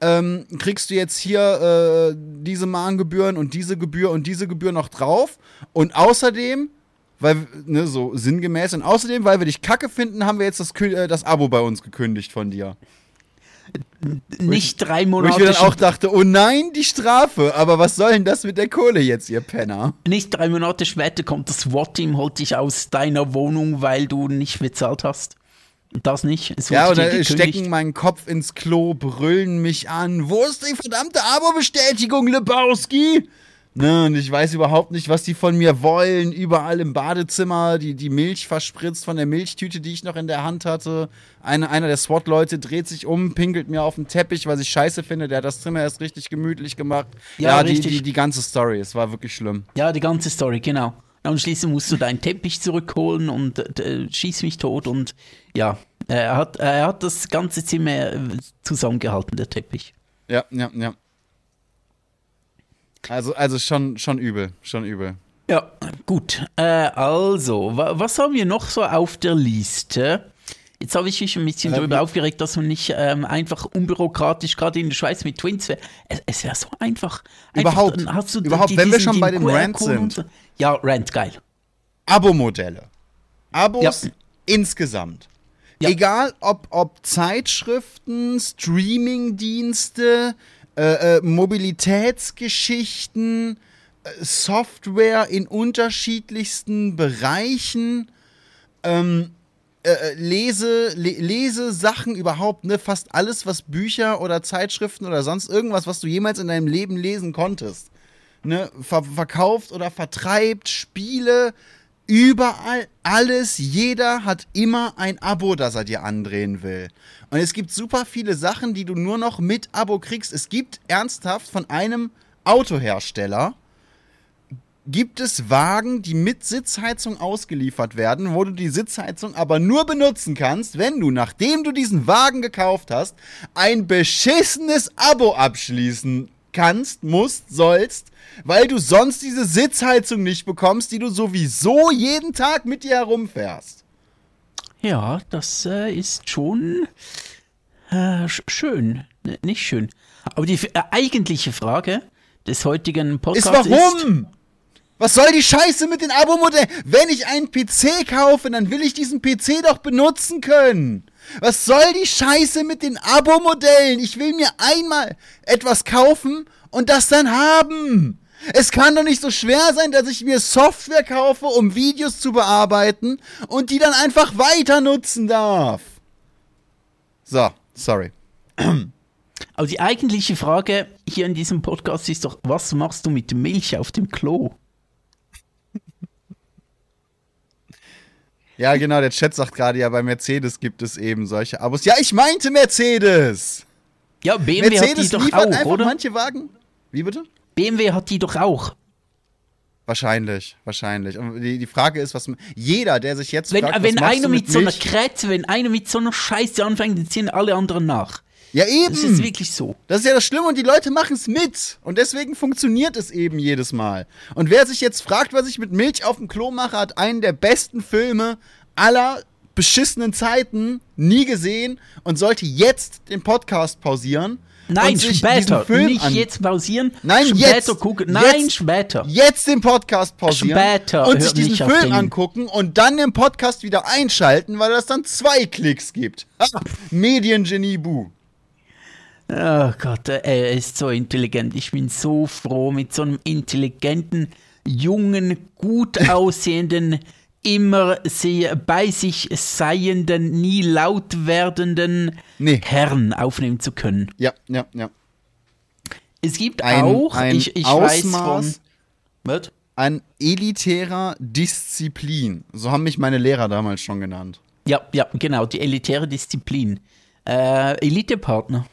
ähm, kriegst du jetzt hier äh, diese Mahngebühren und diese Gebühr und diese Gebühr noch drauf. Und außerdem, weil, ne, so sinngemäß, und außerdem, weil wir dich kacke finden, haben wir jetzt das, äh, das Abo bei uns gekündigt von dir. Nicht drei Wo ich Monate. mir dann auch dachte, oh nein, die Strafe. Aber was soll denn das mit der Kohle jetzt, ihr Penner? Nicht drei Monate später kommt das SWAT-Team, holt dich aus deiner Wohnung, weil du nicht bezahlt hast. Das nicht. Es Ja, oder stecken meinen Kopf ins Klo, brüllen mich an. Wo ist die verdammte Abo-Bestätigung, Lebowski? Ne, und ich weiß überhaupt nicht, was die von mir wollen. Überall im Badezimmer, die, die Milch verspritzt von der Milchtüte, die ich noch in der Hand hatte. Eine, einer der SWAT-Leute dreht sich um, pinkelt mir auf den Teppich, was ich scheiße finde. Der hat das Zimmer erst richtig gemütlich gemacht. Ja, die, richtig. die, die ganze Story. Es war wirklich schlimm. Ja, die ganze Story, genau. Und schließlich musst du deinen Teppich zurückholen und äh, schieß mich tot und ja, er hat, er hat das ganze Zimmer äh, zusammengehalten, der Teppich. Ja, ja, ja. Also, also schon, schon übel, schon übel. Ja, gut. Äh, also, wa was haben wir noch so auf der Liste? Jetzt habe ich mich ein bisschen Äh, darüber aufgeregt, dass man nicht ähm, einfach unbürokratisch, gerade in der Schweiz mit Twins wäre. Es, es wäre so einfach. Überhaupt. hast du Überhaupt, wenn wir schon bei dem Rant sind. Ja, Rant, geil. Abo-Modelle. Abos Ja. insgesamt. Ja. Egal ob, ob Zeitschriften, Streamingdienste, äh, äh, Mobilitätsgeschichten, äh, Software in unterschiedlichsten Bereichen, ähm, äh, Lese, Le Lesesachen überhaupt, ne? Fast alles, was Bücher oder Zeitschriften oder sonst irgendwas, was du jemals in deinem Leben lesen konntest ne, ver verkauft oder vertreibt, Spiele, überall, alles, jeder hat immer ein Abo, das er dir andrehen will. Und es gibt super viele Sachen, die du nur noch mit Abo kriegst. Es gibt ernsthaft von einem Autohersteller, gibt es Wagen, die mit Sitzheizung ausgeliefert werden, wo du die Sitzheizung aber nur benutzen kannst, wenn du, nachdem du diesen Wagen gekauft hast, ein beschissenes Abo abschließen kannst, musst, sollst, weil du sonst diese Sitzheizung nicht bekommst, die du sowieso jeden Tag mit dir herumfährst. Ja, das äh, ist schon äh, sch schön. N nicht schön. Aber die äh, eigentliche Frage des heutigen Ist Podcasts ist, warum? Was soll die Scheiße mit den Abo-Modellen? Wenn ich einen PC kaufe, dann will ich diesen PC doch benutzen können. Was soll die Scheiße mit den Abo-Modellen? Ich will mir einmal etwas kaufen und das dann haben. Es kann doch nicht so schwer sein, dass ich mir Software kaufe, um Videos zu bearbeiten und die dann einfach weiter nutzen darf. So, sorry. Aber die eigentliche Frage hier in diesem Podcast ist doch, was machst du mit Milch auf dem Klo? Ja, genau, der Chat sagt gerade, ja, bei Mercedes gibt es eben solche Abos. Ja, ich meinte Mercedes! Ja, BMW Mercedes hat die doch auch, einfach oder? manche Wagen. Wie bitte? BMW hat die doch auch. Wahrscheinlich, wahrscheinlich. Und die, die Frage ist, was jeder, der sich jetzt Wenn, fragt, wenn einer du mit, so einer? Krätze, wenn einer mit so einer Scheiße anfängt, dann ziehen alle anderen nach. Ja, eben. Das ist wirklich so. Das ist ja das Schlimme und die Leute machen es mit. Und deswegen funktioniert es eben jedes Mal. Und wer sich jetzt fragt, was ich mit Milch auf dem Klo mache, hat einen der besten Filme aller beschissenen Zeiten nie gesehen und sollte jetzt den Podcast pausieren. Nein, später. Nicht jetzt pausieren. Nein, später jetzt. gucken. Nein, Jetzt. später. Jetzt den Podcast pausieren Später, und sich diesen Film angucken und dann den Podcast wieder einschalten, weil es dann zwei Klicks gibt. Mediengenie Bu. Oh Gott, er ist so intelligent. Ich bin so froh mit so einem intelligenten, jungen, gut aussehenden, immer sehr bei sich seienden, nie laut werdenden Nee. Herrn aufnehmen zu können. Ja, ja, ja. Es gibt Ein, auch, ein ich, ich weiß von. Ausmaß Was? an elitärer Disziplin. So haben mich meine Lehrer damals schon genannt. Ja, ja, genau, die elitäre Disziplin. Äh, Elitepartner.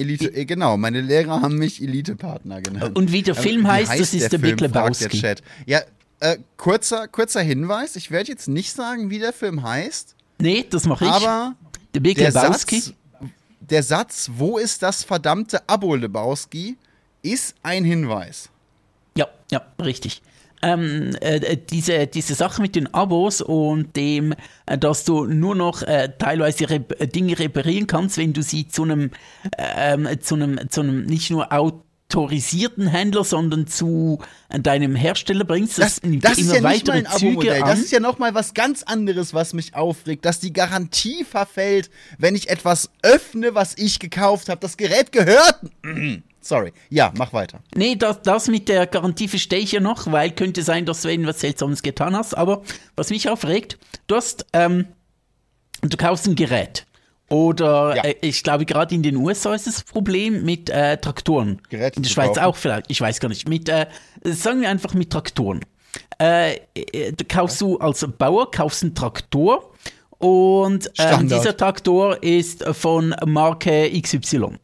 Elite, äh, genau, meine Lehrer haben mich Elitepartner genannt. Und wie der Aber Film wie heißt, das ist der Big Film, fragt Lebowski. Chat. Ja, äh, kurzer, kurzer Hinweis. Ich werde jetzt nicht sagen, wie der Film heißt, Nee, das mache ich. aber der Big der Lebowski. Satz, der Satz, wo ist das verdammte Abo Lebowski, ist ein Hinweis. Ja, ja, richtig. Ähm, äh, diese, diese Sache mit den Abos und dem, äh, dass du nur noch äh, teilweise rep äh, Dinge reparieren kannst, wenn du sie zu einem, ähm, zu einem, zu einem nicht nur autorisierten Händler, sondern zu äh, deinem Hersteller bringst. Das, nimmt das ist immer ja nicht weitere mein Abo-Modell. Züge Das an. ist ja nochmal was ganz anderes, was mich aufregt, dass die Garantie verfällt, wenn ich etwas öffne, was ich gekauft habe. Das Gerät gehört. Sorry. Ja, mach weiter. Nee, das, das mit der Garantie verstehe ich ja noch, weil könnte sein, dass du irgendwas Seltsames getan hast. Aber was mich aufregt, du hast, ähm, du kaufst ein Gerät. Oder Ja. äh, ich glaube, gerade in den USA ist das Problem mit äh, Traktoren. Geräte in der Schweiz kaufen. auch vielleicht, ich weiß gar nicht. Mit, äh, sagen wir einfach mit Traktoren. Äh, äh, du kaufst du als Bauer kaufst einen Traktor und ähm, dieser Traktor ist von Marke XY.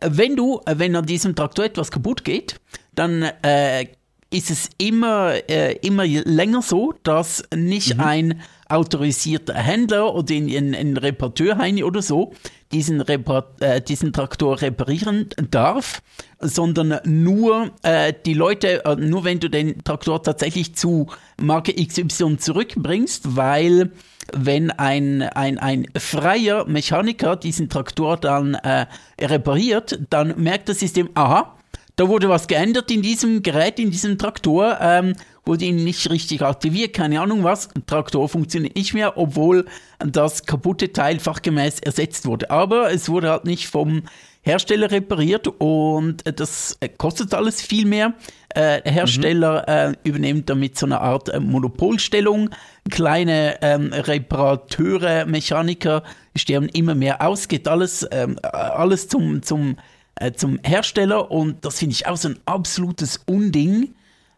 Wenn du, äh, wenn an diesem Traktor etwas kaputt geht, dann äh, ist es immer, äh, immer länger so, dass nicht Mhm. ein autorisierter Händler oder ein, ein, ein Reparateurheini oder so diesen, Repar äh, diesen Traktor reparieren darf, sondern nur äh, die Leute, äh, nur wenn du den Traktor tatsächlich zu Marke XY zurückbringst, weil wenn ein, ein, ein freier Mechaniker diesen Traktor dann äh, repariert, dann merkt das System, aha, da wurde was geändert in diesem Gerät, in diesem Traktor, ähm, wurde ihn nicht richtig aktiviert, keine Ahnung was. Traktor funktioniert nicht mehr, obwohl das kaputte Teil fachgemäß ersetzt wurde. Aber es wurde halt nicht vom Hersteller repariert und das äh, kostet alles viel mehr. Äh, der Hersteller äh, übernimmt damit so eine Art äh, Monopolstellung. Kleine ähm, Reparateure, Mechaniker sterben immer mehr aus, geht alles, ähm, alles zum, zum, äh, zum Hersteller und das finde ich auch so ein absolutes Unding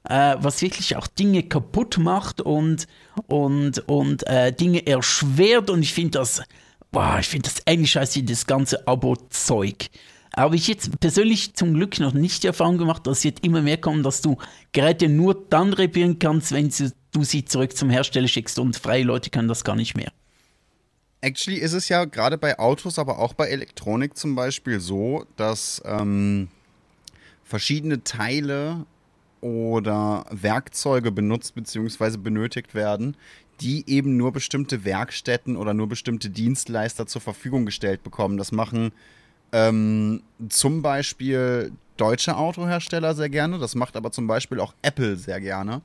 äh, was wirklich auch Dinge kaputt macht und, und, und äh, Dinge erschwert. Und ich finde das, boah, ich finde das ähnlich scheiße das ganze Abo-Zeug. Habe ich jetzt persönlich zum Glück noch nicht die Erfahrung gemacht, dass jetzt immer mehr kommt, dass du Geräte nur dann reparieren kannst, wenn du sie zurück zum Hersteller schickst und freie Leute können das gar nicht mehr. Actually ist es ja gerade bei Autos, aber auch bei Elektronik zum Beispiel so, dass ähm, verschiedene Teile oder Werkzeuge benutzt bzw. benötigt werden, die eben nur bestimmte Werkstätten oder nur bestimmte Dienstleister zur Verfügung gestellt bekommen. Das machen ähm, zum Beispiel deutsche Autohersteller sehr gerne, das macht aber zum Beispiel auch Apple sehr gerne,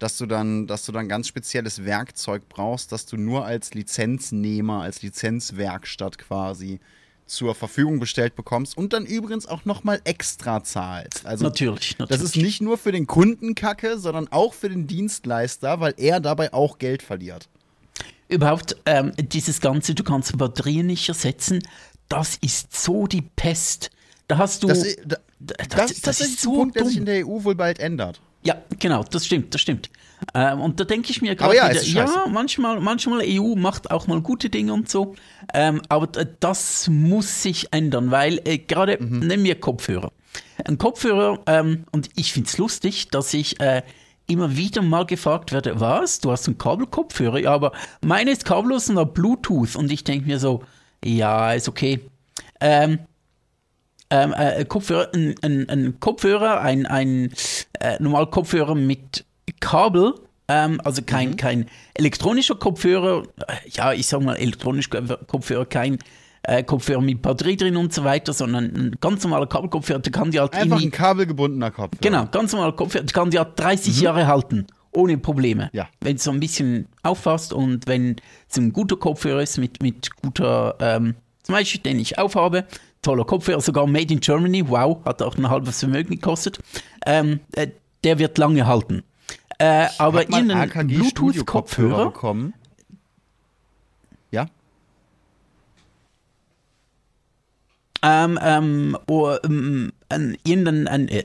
dass du dann, dass du dann ganz spezielles Werkzeug brauchst, das du nur als Lizenznehmer, als Lizenzwerkstatt quasi zur Verfügung gestellt bekommst und dann übrigens auch nochmal extra zahlst. Also Natürlich, natürlich. das ist nicht nur für den Kunden Kacke, sondern auch für den Dienstleister, weil er dabei auch Geld verliert. Überhaupt, ähm, dieses Ganze, du kannst Batterien nicht ersetzen, das ist so die Pest. Da hast du. Das, das- das ist das ist ein so Punkt, der sich dumm. in der EU wohl bald ändert. Ja, genau, das stimmt, das stimmt. Ähm, und da denke ich mir gerade ja, wieder, ja, manchmal, manchmal EU macht auch mal gute Dinge und so. Ähm, aber das muss sich ändern, weil äh, gerade, Mhm. nehmen wir Kopfhörer. Ein Kopfhörer, ähm, und ich finde es lustig, dass ich äh, immer wieder mal gefragt werde, was, du hast einen Kabelkopfhörer? Ja, aber meine ist kabellos und hat Bluetooth. Und ich denke mir so, ja, ist okay. Ähm, ähm, äh, Kopfhörer, ein, ein, ein Kopfhörer, ein, ein äh, normal Kopfhörer mit Kabel, ähm, also kein, kein elektronischer Kopfhörer, äh, ja, ich sag mal elektronischer Kopfhörer, kein äh, Kopfhörer mit Batterie drin und so weiter, sondern ein ganz normaler Kabelkopfhörer, der kann die halt Einfach irgendwie, ein kabelgebundener Kopf. genau, ganz normaler Kopfhörer, der kann die halt 30 Jahre halten. Ohne Probleme. Ja. Wenn es so ein bisschen auffasst und wenn es ein guter Kopfhörer ist mit, mit guter, ähm, zum Beispiel, den ich aufhabe, toller Kopfhörer, sogar made in Germany, wow, hat auch ein halbes Vermögen gekostet, ähm, äh, der wird lange halten. Äh, aber Studio-Kopfhörer Bluetooth-Kopfhörer, bekommen. Ja? ähm, ähm, oh, ähm, ein, irgendein, ein, äh,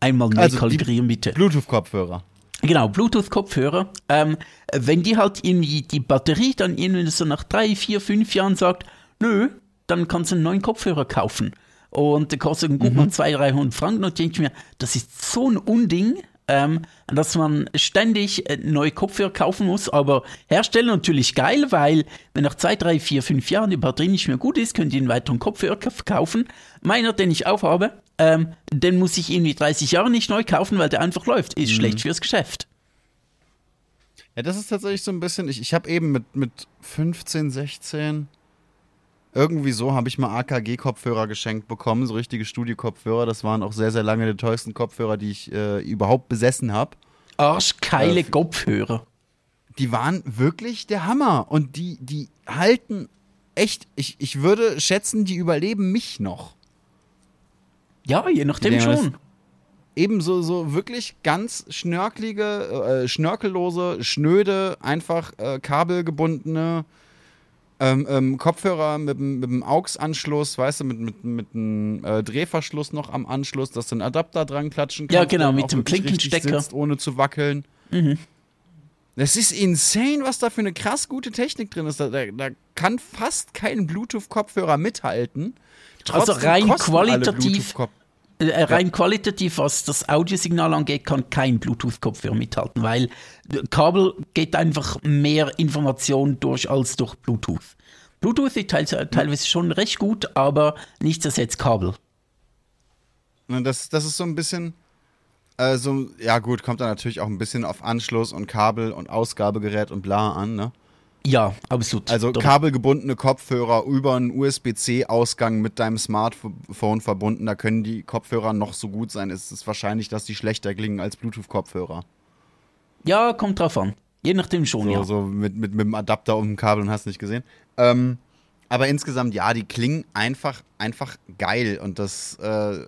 einmal neu Also kalibrieren bitte. Bluetooth-Kopfhörer. Genau, Bluetooth-Kopfhörer. Ähm, wenn die halt irgendwie die Batterie dann irgendwie so nach drei, vier, fünf Jahren sagt, nö, dann kannst du einen neuen Kopfhörer kaufen. Und der kostet gut mal 200, 300 Franken. Und denke ich mir, das ist so ein Unding, ähm, dass man ständig äh, neue Kopfhörer kaufen muss. Aber Hersteller natürlich geil, weil wenn nach zwei, drei, vier, fünf Jahren die Batterie nicht mehr gut ist, könnt ihr einen weiteren Kopfhörer kaufen. Meiner, den ich aufhabe, ähm, den muss ich irgendwie 30 Jahre nicht neu kaufen, weil der einfach läuft. Ist schlecht fürs Geschäft. Ja, das ist tatsächlich so ein bisschen, ich, ich habe eben mit, mit 15, 16, irgendwie so habe ich mal AKG-Kopfhörer geschenkt bekommen, so richtige Studio-Kopfhörer. Das waren auch sehr, sehr lange die teuersten Kopfhörer, die ich äh, überhaupt besessen habe. Arschkeile Äh, Kopfhörer. Die waren wirklich der Hammer und die, die halten echt, ich, ich würde schätzen, die überleben mich noch. Ja, je nachdem schon. ebenso so wirklich ganz schnörkelige, äh, schnörkellose, schnöde, einfach äh, kabelgebundene ähm, ähm, Kopfhörer mit, dem- mit dem AUX-Anschluss, weißt du, mit, mit, mit einem äh, Drehverschluss noch am Anschluss, dass du einen Adapter dran klatschen kannst. Ja, genau, mit dem Klinkenstecker. Sitzt, ohne zu wackeln. Das ist insane, was da für eine krass gute Technik drin ist. Da, da, da kann fast kein Bluetooth-Kopfhörer mithalten. Also Trotzdem rein kosten alle qualitativ- Äh, rein qualitativ, was das Audiosignal angeht, kann kein Bluetooth-Kopfhörer mithalten, weil äh, Kabel geht einfach mehr Information durch als durch Bluetooth. Bluetooth ist teils- teilweise schon recht gut, aber nicht das jetzt Kabel. Das, das ist so ein bisschen, äh, so, ja gut, kommt dann natürlich auch ein bisschen auf Anschluss und Kabel und Ausgabegerät und bla an, ne? Ja, absolut. Also Doch. kabelgebundene Kopfhörer über einen USB-C-Ausgang mit deinem Smartphone verbunden, da können die Kopfhörer noch so gut sein. Es ist wahrscheinlich, dass die schlechter klingen als Bluetooth-Kopfhörer. Ja, kommt drauf an. Je nachdem schon, So, ja. so mit, mit, mit dem Adapter um dem Kabel und hast nicht gesehen. Ähm, aber insgesamt, ja, die klingen einfach, einfach geil. Und das äh,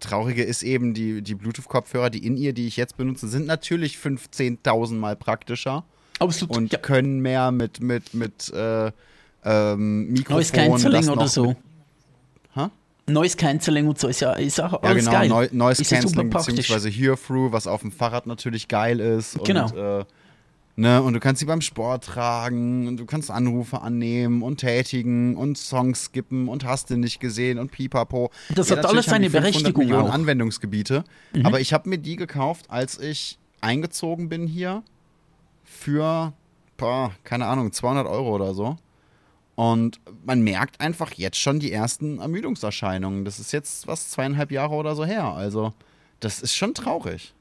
Traurige ist eben, die, die Bluetooth-Kopfhörer, die in ihr, die ich jetzt benutze, sind natürlich 15.000 Mal praktischer Absolut. und ja. können mehr mit, mit, mit äh, ähm, Mikrofon. Noise Cancelling oder so. Mit, Hä? Noise Cancelling und so ist ja, ist auch ja, alles genau, geil. Noise ist ja Cancelling praktisch. beziehungsweise Hear-Through, was auf dem Fahrrad natürlich geil ist. Genau. Und, äh, ne, und du kannst sie beim Sport tragen und du kannst Anrufe annehmen und tätigen und Songs skippen und hast du nicht gesehen und pipapo. Das hat natürlich alles seine die 500 Berechtigung Millionen auch. Mhm. Anwendungsgebiete. Aber ich habe mir die gekauft, als ich eingezogen bin hier für, boah, keine Ahnung, 200 Euro oder so. Und man merkt einfach jetzt schon die ersten Ermüdungserscheinungen. Das ist jetzt was zweieinhalb Jahre oder so her. Also, das ist schon traurig.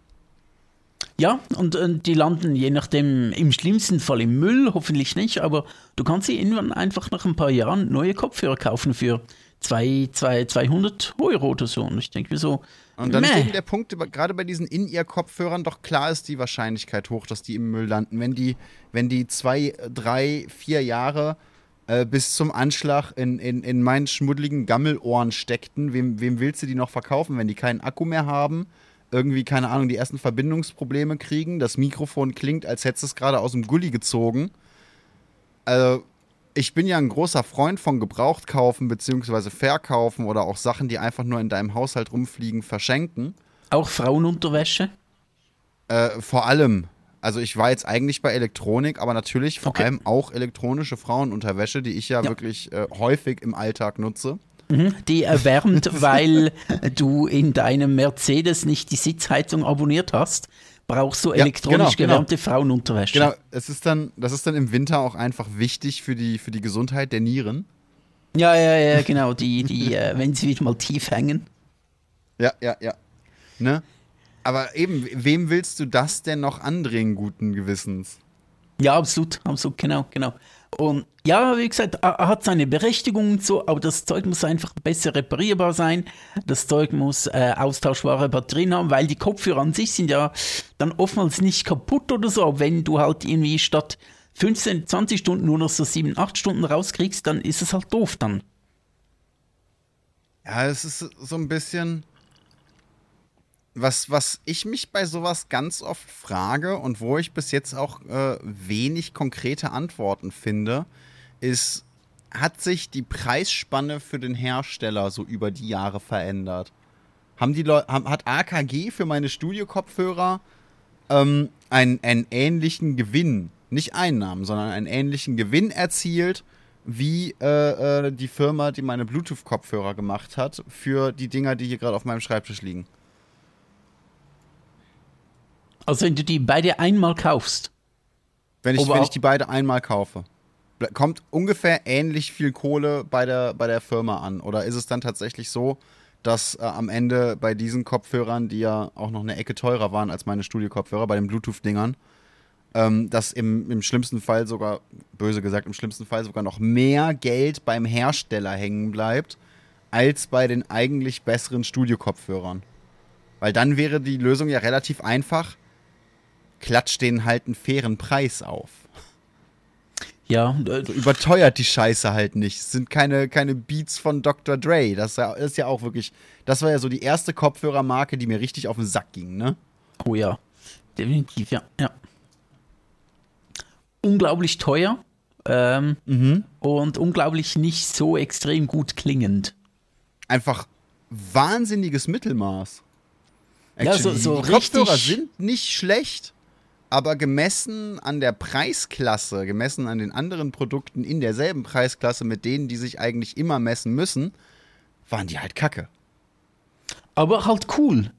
Ja, und, äh, die landen je nachdem im schlimmsten Fall im Müll, hoffentlich nicht, aber du kannst sie irgendwann einfach nach ein paar Jahren neue Kopfhörer kaufen für zwei, zwei, 200 Euro oder so. Und ich denke mir so, Und dann ist meh. eben der Punkt, gerade bei diesen In-Ear-Kopfhörern, doch klar ist die Wahrscheinlichkeit hoch, dass die im Müll landen. Wenn die, wenn die zwei, drei, vier Jahre äh, bis zum Anschlag in, in, in meinen schmuddeligen Gammelohren steckten, wem, wem willst du die noch verkaufen, wenn die keinen Akku mehr haben? Irgendwie, keine Ahnung, die ersten Verbindungsprobleme kriegen. Das Mikrofon klingt, als hättest du es gerade aus dem Gully gezogen. Also, ich bin ja ein großer Freund von Gebrauchtkaufen beziehungsweise Verkaufen oder auch Sachen, die einfach nur in deinem Haushalt rumfliegen, verschenken. Auch Frauenunterwäsche? Äh, vor allem. Also ich war jetzt eigentlich bei Elektronik, aber natürlich vor Okay. allem auch elektronische Frauenunterwäsche, die ich ja, Ja. wirklich äh, häufig im Alltag nutze. Mhm. Die erwärmt, weil du in deinem Mercedes nicht die Sitzheizung abonniert hast, brauchst du Ja, elektronisch genau, genau. gewärmte Frauenunterwäsche. Genau, es ist dann, das ist dann im Winter auch einfach wichtig für die, für die Gesundheit der Nieren. Ja, ja, ja, genau. Die, die, äh, wenn sie wieder mal tief hängen. Ja, ja, ja. Ne? Aber eben, wem willst du das denn noch andrehen, guten Gewissens? Ja, absolut, absolut, genau, genau. Und ja, wie gesagt, er hat seine Berechtigung und so, aber das Zeug muss einfach besser reparierbar sein. Das Zeug muss äh, austauschbare Batterien haben, weil die Kopfhörer an sich sind ja dann oftmals nicht kaputt oder so. Aber wenn du halt irgendwie statt 15, 20 Stunden nur noch so 7, 8 Stunden rauskriegst, dann ist es halt doof dann. Ja, es ist so ein bisschen. Was, was ich mich bei sowas ganz oft frage und wo ich bis jetzt auch äh, wenig konkrete Antworten finde, ist, hat sich die Preisspanne für den Hersteller so über die Jahre verändert? Haben die Leu haben, hat AKG für meine Studiokopfhörer ähm, einen, einen ähnlichen Gewinn, nicht Einnahmen, sondern einen ähnlichen Gewinn erzielt, wie äh, äh, die Firma, die meine Bluetooth-Kopfhörer gemacht hat, für die Dinger, die hier gerade auf meinem Schreibtisch liegen. Also wenn du die beide einmal kaufst. Wenn ich, wenn ich die beide einmal kaufe. Kommt ungefähr ähnlich viel Kohle bei der, bei der Firma an? Oder ist es dann tatsächlich so, dass äh, am Ende bei diesen Kopfhörern, die ja auch noch eine Ecke teurer waren als meine Studio-Kopfhörer, bei den Bluetooth-Dingern, ähm, dass im, im schlimmsten Fall sogar, böse gesagt, im schlimmsten Fall sogar noch mehr Geld beim Hersteller hängen bleibt, als bei den eigentlich besseren Studio-Kopfhörern? Weil dann wäre die Lösung ja relativ einfach. Klatscht denen halt einen fairen Preis auf. Ja, äh, So überteuert die Scheiße halt nicht. Es sind keine, keine Beats von Dr. Dre. Das ist ja- auch wirklich. Das war ja so die erste Kopfhörermarke, die mir richtig auf den Sack ging, ne? Oh ja, definitiv, ja. ja. Unglaublich teuer ähm, Mhm. und unglaublich nicht so extrem gut klingend. Einfach wahnsinniges Mittelmaß. Ja, so- Actually, so die Kopfhörer sind nicht schlecht, aber gemessen an der Preisklasse, gemessen an den anderen Produkten in derselben Preisklasse, mit denen die sich eigentlich immer messen müssen, waren die halt kacke. Aber halt cool.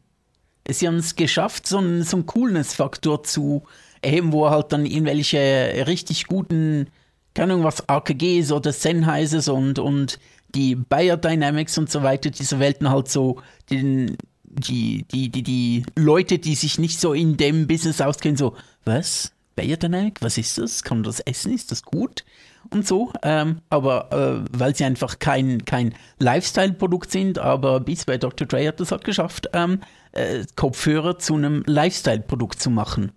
Sie haben es geschafft, so einen, so einen Coolness-Faktor zu erheben, wo halt dann irgendwelche richtig guten, keine Ahnung was, AKGs oder Sennheisers und, und die Bayer Dynamics und so weiter, diese Welten halt so den, die, die, die, die Leute, die sich nicht so in dem Business auskennen, so, was? Bayer Dynamic? Was ist das? Kann man das essen? Ist das gut? Und so. Ähm, aber äh, weil sie einfach kein, kein Lifestyle-Produkt sind, aber Beats bei Dr. Dre hat das halt geschafft, ähm, äh, Kopfhörer zu einem Lifestyle-Produkt zu machen.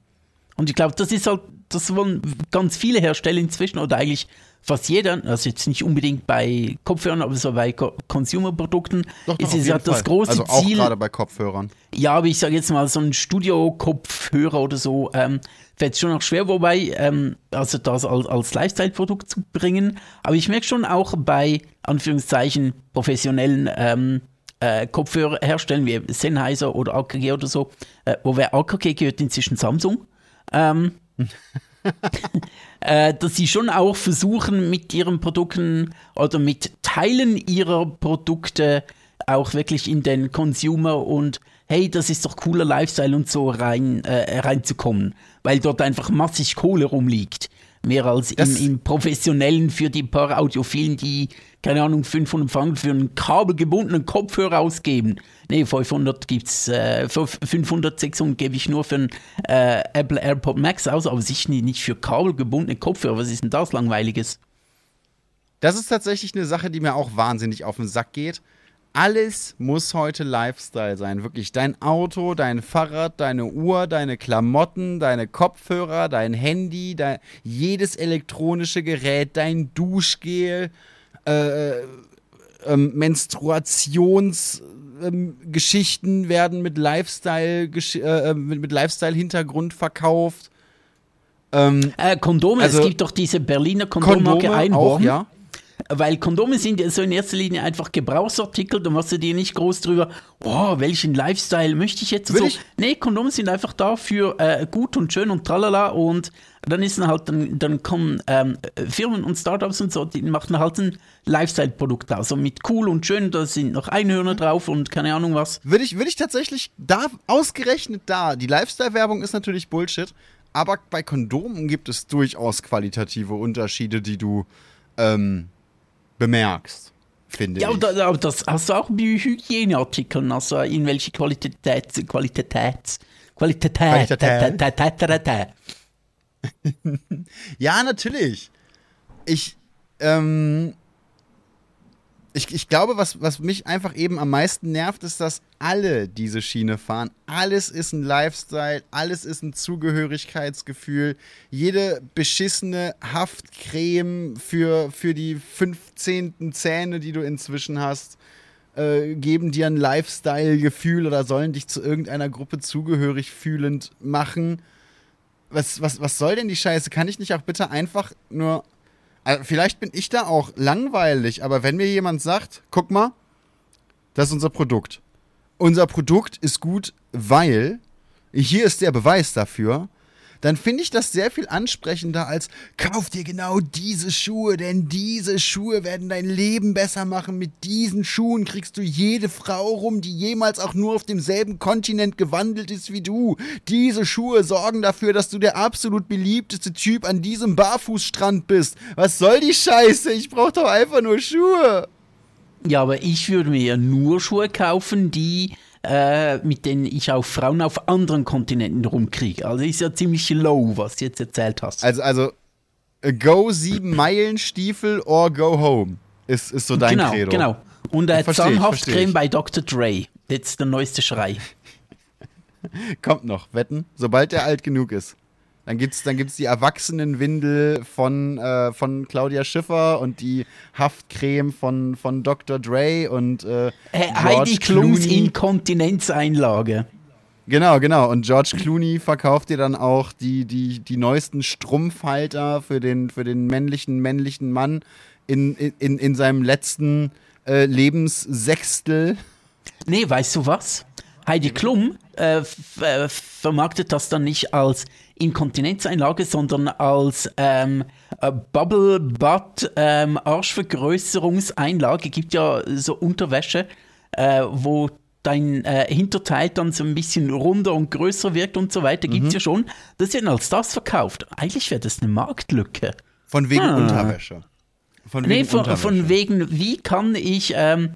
Und ich glaube, das ist halt, das wollen ganz viele Hersteller inzwischen oder eigentlich fast jeder, also jetzt nicht unbedingt bei Kopfhörern, aber so bei Co Consumer-Produkten, ist es halt das große Also auch Ziel. gerade bei Kopfhörern. Ja, aber ich sage jetzt mal, so ein Studio-Kopfhörer oder so, ähm, fällt schon noch schwer, wobei, ähm, also das als, als Lifestyle-Produkt zu bringen. Aber ich merke schon auch bei, Anführungszeichen, professionellen ähm, äh, Kopfhörerherstellern wie Sennheiser oder AKG oder so, äh, wobei AKG gehört inzwischen Samsung, ähm, äh, dass sie schon auch versuchen, mit ihren Produkten oder mit Teilen ihrer Produkte auch wirklich in den Consumer und hey, das ist doch cooler Lifestyle und so rein, äh, reinzukommen, weil dort einfach massig Kohle rumliegt. Mehr als im, im Professionellen für die paar Audiophilen, die, keine Ahnung, 500 Franken für einen kabelgebundenen Kopfhörer ausgeben. Nee, 500 gibt's, äh, 500, 600 gebe ich nur für einen äh, Apple AirPod Max aus, aber sicher nicht für kabelgebundene Kopfhörer. Was ist denn das Langweiliges? Das ist tatsächlich eine Sache, die mir auch wahnsinnig auf den Sack geht. Alles muss heute Lifestyle sein. Wirklich. Dein Auto, dein Fahrrad, deine Uhr, deine Klamotten, deine Kopfhörer, dein Handy, dein, jedes elektronische Gerät, dein Duschgel, äh, ähm, Menstruationsgeschichten werden mit Lifestyle, gesch- äh, mit, mit Lifestyle-Hintergrund verkauft. Ähm, Äh, Kondome, Also, es gibt doch diese Berliner Kondommarke Kondome Einhorn. auch, ja. Weil Kondome sind ja so in erster Linie einfach Gebrauchsartikel, da machst du dir nicht groß drüber, oh, welchen Lifestyle möchte ich jetzt Will so. ich- Nee, Kondome sind einfach da für äh, gut und schön und tralala und dann ist dann halt, dann, dann kommen ähm, Firmen und Startups und so, die machen halt ein Lifestyle-Produkt aus, so mit cool und schön, da sind noch Einhörner drauf und keine Ahnung was. Würde ich, würde ich tatsächlich da, ausgerechnet da, die Lifestyle-Werbung ist natürlich Bullshit, aber bei Kondomen gibt es durchaus qualitative Unterschiede, die du ähm, bemerkst, finde Ja, ich. da- aber das hast du auch bei Hygieneartikeln, also in welche Qualität, Qualität, Qualität, Qualität. Qualität. Ja, natürlich. Ich, ähm, ich, ich glaube, was, was mich einfach eben am meisten nervt, ist, dass alle diese Schiene fahren. Alles ist ein Lifestyle, alles ist ein Zugehörigkeitsgefühl. Jede beschissene Haftcreme für, für die 15. Zähne, die du inzwischen hast, äh, geben dir ein Lifestyle-Gefühl oder sollen dich zu irgendeiner Gruppe zugehörig fühlend machen was, was, was soll denn die Scheiße? Kann ich nicht auch bitte einfach nur. Also vielleicht bin ich da auch langweilig, aber wenn mir jemand sagt, guck mal, das ist unser Produkt. Unser Produkt ist gut, weil hier ist der Beweis dafür, dann finde ich das sehr viel ansprechender als kauf dir genau diese Schuhe, denn diese Schuhe werden dein Leben besser machen. Mit diesen Schuhen kriegst du jede Frau rum, die jemals auch nur auf demselben Kontinent gewandelt ist wie du. Diese Schuhe sorgen dafür, dass du der absolut beliebteste Typ an diesem Barfußstrand bist. Was soll die Scheiße? Ich brauch doch einfach nur Schuhe. Ja, aber ich würde mir ja nur Schuhe kaufen, die äh, mit denen ich auch Frauen auf anderen Kontinenten rumkriege. Also ist ja ziemlich low, was du jetzt erzählt hast. Also, also, go sieben Meilen Stiefel or go home. Ist, ist so dein genau, Credo. genau. Und äh, Zahnhaftcreme bei Dr. Dre. Jetzt der neueste Schrei. Kommt noch, wetten. Sobald der alt genug ist. Dann gibt's, dann gibt's die Erwachsenenwindel von, äh, von Claudia Schiffer und die Haftcreme von, von Dr. Dre und äh, Äh, Heidi Klums Clooney. Inkontinenzeinlage. Genau, genau. Und George Clooney verkauft dir dann auch die, die, die neuesten Strumpfhalter für den, für den männlichen, männlichen Mann in, in, in seinem letzten äh, Lebenssechstel. Nee, weißt du was? Heidi Klum äh, äh, vermarktet das dann nicht als Inkontinenzeinlage, sondern als ähm, äh, Bubble Butt ähm, Arschvergrößerungseinlage. Gibt ja so Unterwäsche, äh, wo dein äh, Hinterteil dann so ein bisschen runder und größer wirkt und so weiter. Gibt's ja schon. Das wird dann als das verkauft. Eigentlich wäre das eine Marktlücke. Von wegen Ah. Unterwäsche. Von Nee, von, von wegen, wie kann ich ähm,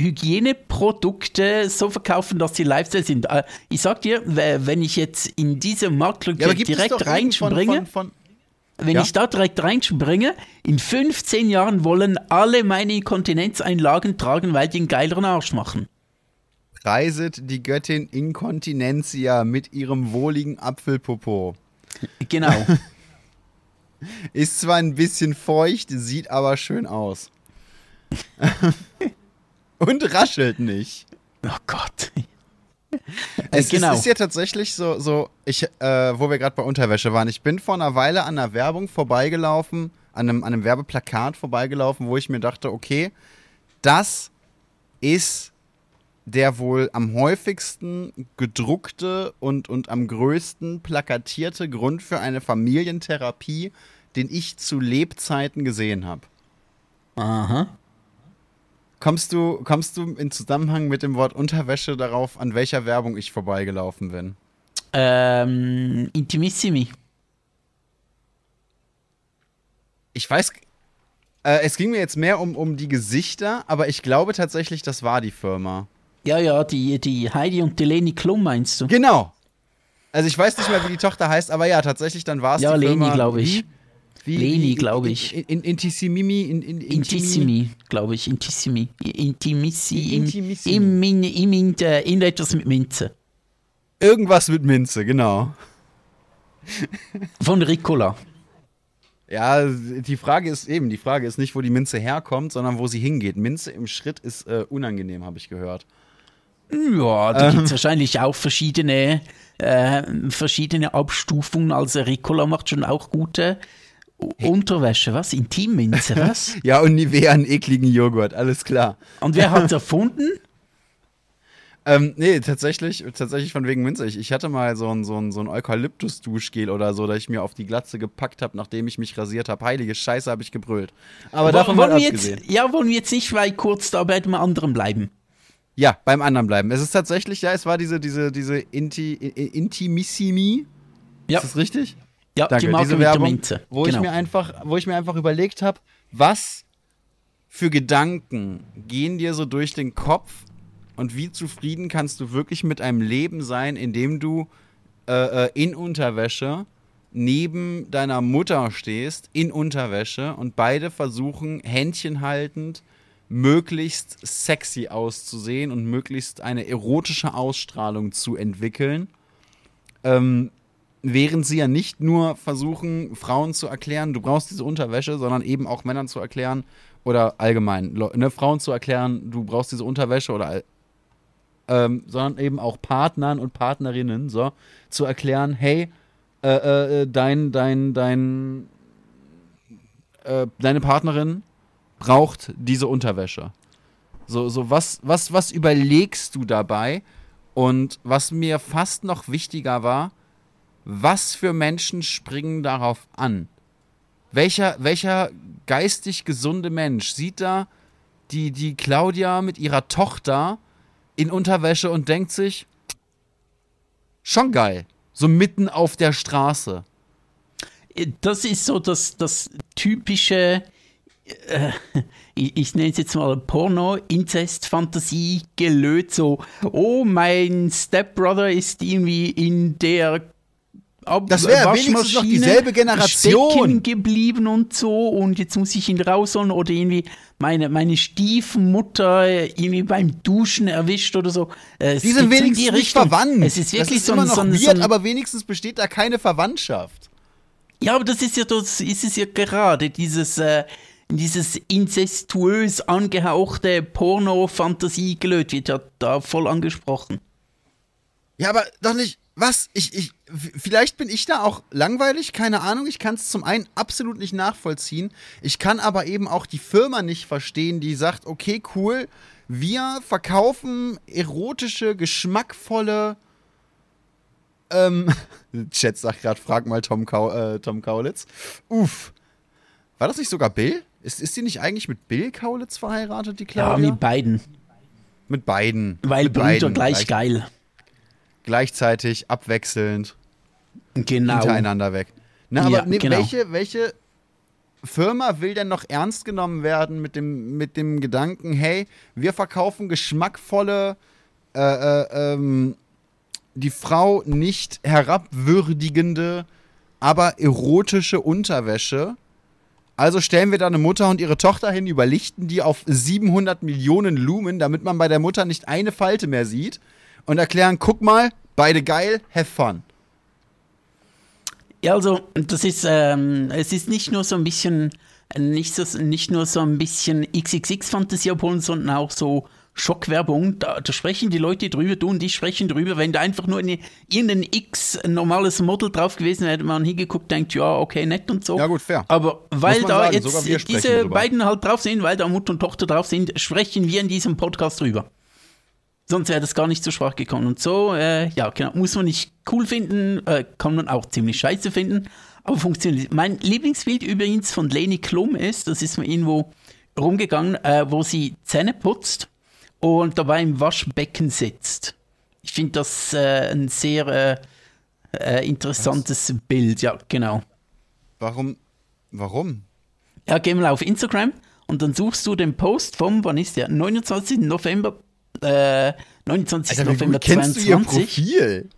Hygieneprodukte so verkaufen, dass sie Lifestyle sind? Äh, ich sag dir, wenn ich jetzt in diese Marktlücke ja, direkt reinspringe, wenn Ja? ich da direkt reinspringe, in 15 Jahren wollen alle meine Inkontinenzeinlagen tragen, weil die einen geileren Arsch machen. Preiset die Göttin Inkontinentia mit ihrem wohligen Apfelpopo. Genau. Ist zwar ein bisschen feucht, sieht aber schön aus. Und raschelt nicht. oh Gott. Es genau. ist, ist ja tatsächlich so, so ich, äh, wo wir gerade bei Unterwäsche waren. Ich bin vor einer Weile an einer Werbung vorbeigelaufen, an einem, an einem Werbeplakat vorbeigelaufen, wo ich mir dachte, okay, das ist der wohl am häufigsten gedruckte und, und am größten plakatierte Grund für eine Familientherapie, den ich zu Lebzeiten gesehen habe. Aha. Kommst du, kommst du in Zusammenhang mit dem Wort Unterwäsche darauf, an welcher Werbung ich vorbeigelaufen bin? Ähm, Intimissimi. Ich weiß, äh, es ging mir jetzt mehr um, um die Gesichter, aber ich glaube tatsächlich, das war die Firma. Ja, ja, die, die Heidi und die Leni Klum meinst du? Genau. Also ich weiß nicht mehr, wie die Tochter heißt, aber ja, tatsächlich, dann war es Ja, die Leni, Firma. glaube ich. Wie, wie, Leni, glaube ich. In, in, Intissimimi, in, in, Intimi- Intissimi, glaube ich. Intissimi. Intimissi. Im, Intimissimi. im, Min- im, in, in etwas mit Minze. Irgendwas mit Minze, genau. Von Ricola. Ja, die Frage ist eben, die Frage ist nicht, wo die Minze herkommt, sondern wo sie hingeht. Minze im Schritt ist äh, unangenehm, habe ich gehört. Ja, da Ähm. gibt es wahrscheinlich auch verschiedene, äh, verschiedene Abstufungen. Also Ricola macht schon auch gute. Unterwäsche, was? Intimminze, was? Ja, und Nivea einen ekligen Joghurt, alles klar. Und wer hat's erfunden? Ähm, nee, tatsächlich, tatsächlich von wegen Minze. Ich, ich hatte mal so ein, so ein, so ein Eukalyptus-Duschgel oder so, das ich mir auf die Glatze gepackt habe, nachdem ich mich rasiert habe. Heilige Scheiße, habe ich gebrüllt. Aber Wo- davon mal wollen wir abgesehen. jetzt, ja, wollen wir jetzt nicht weit kurz da bei dem anderen bleiben? Ja, beim anderen bleiben. Es ist tatsächlich, ja, es war diese, diese, diese Inti, Intimissimi. Ja. Ist das richtig? Ja, Danke, die Marke Werbung, wo genau. ich mir einfach, wo ich mir einfach überlegt habe, was für Gedanken gehen dir so durch den Kopf und wie zufrieden kannst du wirklich mit einem Leben sein, in dem du äh, äh, in Unterwäsche neben deiner Mutter stehst, in Unterwäsche und beide versuchen, Händchen haltend, möglichst sexy auszusehen und möglichst eine erotische Ausstrahlung zu entwickeln. Ähm, während sie ja nicht nur versuchen, Frauen zu erklären, du brauchst diese Unterwäsche, sondern eben auch Männern zu erklären oder allgemein ne, Frauen zu erklären, du brauchst diese Unterwäsche oder ähm, sondern eben auch Partnern und Partnerinnen so zu erklären, hey, äh, äh, dein dein dein äh, deine Partnerin braucht diese Unterwäsche. So so was was was überlegst du dabei? Und was mir fast noch wichtiger war, was für Menschen springen darauf an? Welcher, welcher geistig gesunde Mensch sieht da die, die Claudia mit ihrer Tochter in Unterwäsche und denkt sich, schon geil, so mitten auf der Straße. Das ist so das, das typische, äh, ich, ich nenne es jetzt mal Porno-Inzest-Fantasie-Gelöt, so, oh, mein Stepbrother ist irgendwie in der Das wäre wenigstens noch dieselbe Generation. stecken geblieben und so und jetzt muss ich ihn rausholen oder irgendwie meine, meine Stiefmutter irgendwie beim Duschen erwischt oder so. Äh, Es Die sind wenigstens nicht verwandt. Es ist wirklich ist so immer noch so weird, so ein aber wenigstens besteht da keine Verwandtschaft. Ja, aber das ist ja das ist es ja gerade, dieses, äh, dieses inzestuös angehauchte Porno-Fantasie-Gelöt wird ja da voll angesprochen. Ja, aber doch nicht. Was? Ich, ich, vielleicht bin ich da auch langweilig, keine Ahnung. Ich kann es zum einen absolut nicht nachvollziehen. Ich kann aber eben auch die Firma nicht verstehen, die sagt, okay, cool, wir verkaufen erotische, geschmackvolle. Ähm, Chat sagt gerade, frag mal Tom, Kau äh, Tom Kaulitz. Uff. War das nicht sogar Bill? Ist, ist die nicht eigentlich mit Bill Kaulitz verheiratet, die Ja, Claudia? mit beiden. mit beiden. Weil mit Brüder beiden. gleich geil. Gleichzeitig, abwechselnd. Genau. hintereinander weg. Ne, aber Ja, ne, genau. welche, welche Firma will denn noch ernst genommen werden mit dem, mit dem Gedanken, hey, wir verkaufen geschmackvolle, äh, äh, ähm, die Frau nicht herabwürdigende, aber erotische Unterwäsche. Also stellen wir da eine Mutter und ihre Tochter hin, überlichten die auf 700 Millionen Lumen, damit man bei der Mutter nicht eine Falte mehr sieht und erklären, guck mal, beide geil, have fun. Ja, also das ist, ähm, es ist nicht nur so ein bisschen, nicht, so, nicht nur so ein bisschen XXX-Fantasie abholen, sondern auch so Schockwerbung. Da, da sprechen die Leute drüber, du und ich sprechen drüber. Wenn da einfach nur eine, irgendein X, normales Model drauf gewesen wäre, hätte man hingeguckt, denkt, ja, okay, nett und so. Ja, gut, fair. Aber weil da sagen, jetzt diese drüber. beiden halt drauf sind, weil da Mutter und Tochter drauf sind, sprechen wir in diesem Podcast drüber. Sonst wäre das gar nicht zur Sprache gekommen. Und so, äh, ja, genau, muss man nicht cool finden, äh, kann man auch ziemlich scheiße finden, aber funktioniert. Mein Lieblingsbild übrigens von Leni Klum ist, das ist mir irgendwo rumgegangen, äh, wo sie Zähne putzt und dabei im Waschbecken sitzt. Ich finde das äh, ein sehr äh, äh, interessantes Bild, ja, genau. Warum? Warum? Ja, geh mal auf Instagram und dann suchst du den Post vom, wann ist der? 29. November, äh, 29. Alter, wie November gut kennst du ihr 22. Profil?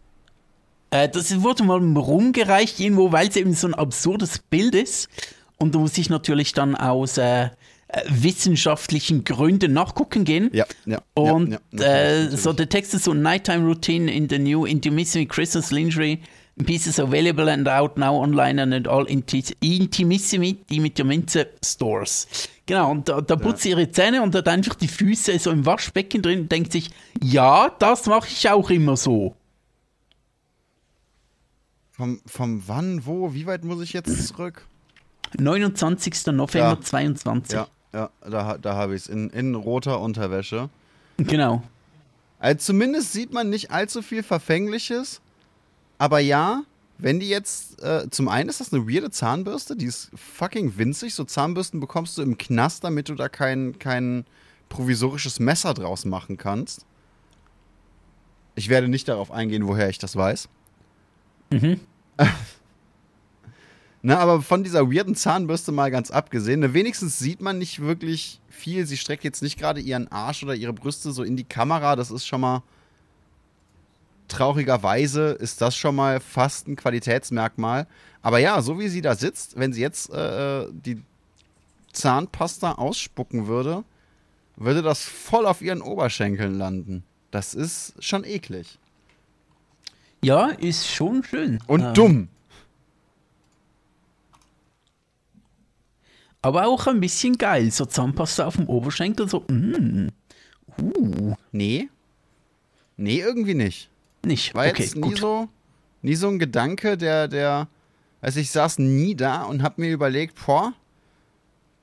Äh, das wurde mal rumgereicht irgendwo, weil es eben so ein absurdes Bild ist. Und da muss ich natürlich dann aus äh, äh, wissenschaftlichen Gründen nachgucken gehen. Ja, ja. Und ja, ja, äh, so der Text ist so Nighttime Routine in the new Intimissimi Christmas Lingerie Pieces available and out now online and at all inti Intimissimi, die mit der Minze Stores. Genau, und da, da putzt sie ihre Zähne und hat einfach die Füße so im Waschbecken drin und denkt sich, ja, das mache ich auch immer so. Vom, vom wann, wo, wie weit muss ich jetzt zurück? 29. November Ja. 22. Ja, ja, da, da habe ich es. In, in roter Unterwäsche. Genau. Also zumindest sieht man nicht allzu viel Verfängliches. Aber ja, wenn die jetzt. Äh, zum einen ist das eine weirde Zahnbürste, die ist fucking winzig. So Zahnbürsten bekommst du im Knast, damit du da kein, kein provisorisches Messer draus machen kannst. Ich werde nicht darauf eingehen, woher ich das weiß. Mhm. Na, aber von dieser weirden Zahnbürste mal ganz abgesehen, ne, wenigstens sieht man nicht wirklich viel. Sie streckt jetzt nicht gerade ihren Arsch oder ihre Brüste so in die Kamera. Das ist schon mal. Traurigerweise ist das schon mal fast ein Qualitätsmerkmal. Aber ja, so wie sie da sitzt, wenn sie jetzt äh, die Zahnpasta ausspucken würde, würde das voll auf ihren Oberschenkeln landen. Das ist schon eklig. Ja, ist schon schön. Und Ähm, dumm. Aber auch ein bisschen geil. So Zahnpasta auf dem Oberschenkel, so, mm. Uh, Nee. Nee, irgendwie nicht. Nicht. War okay, jetzt nie gut. so, nie so ein Gedanke, der, der, also ich saß nie da und hab mir überlegt, boah,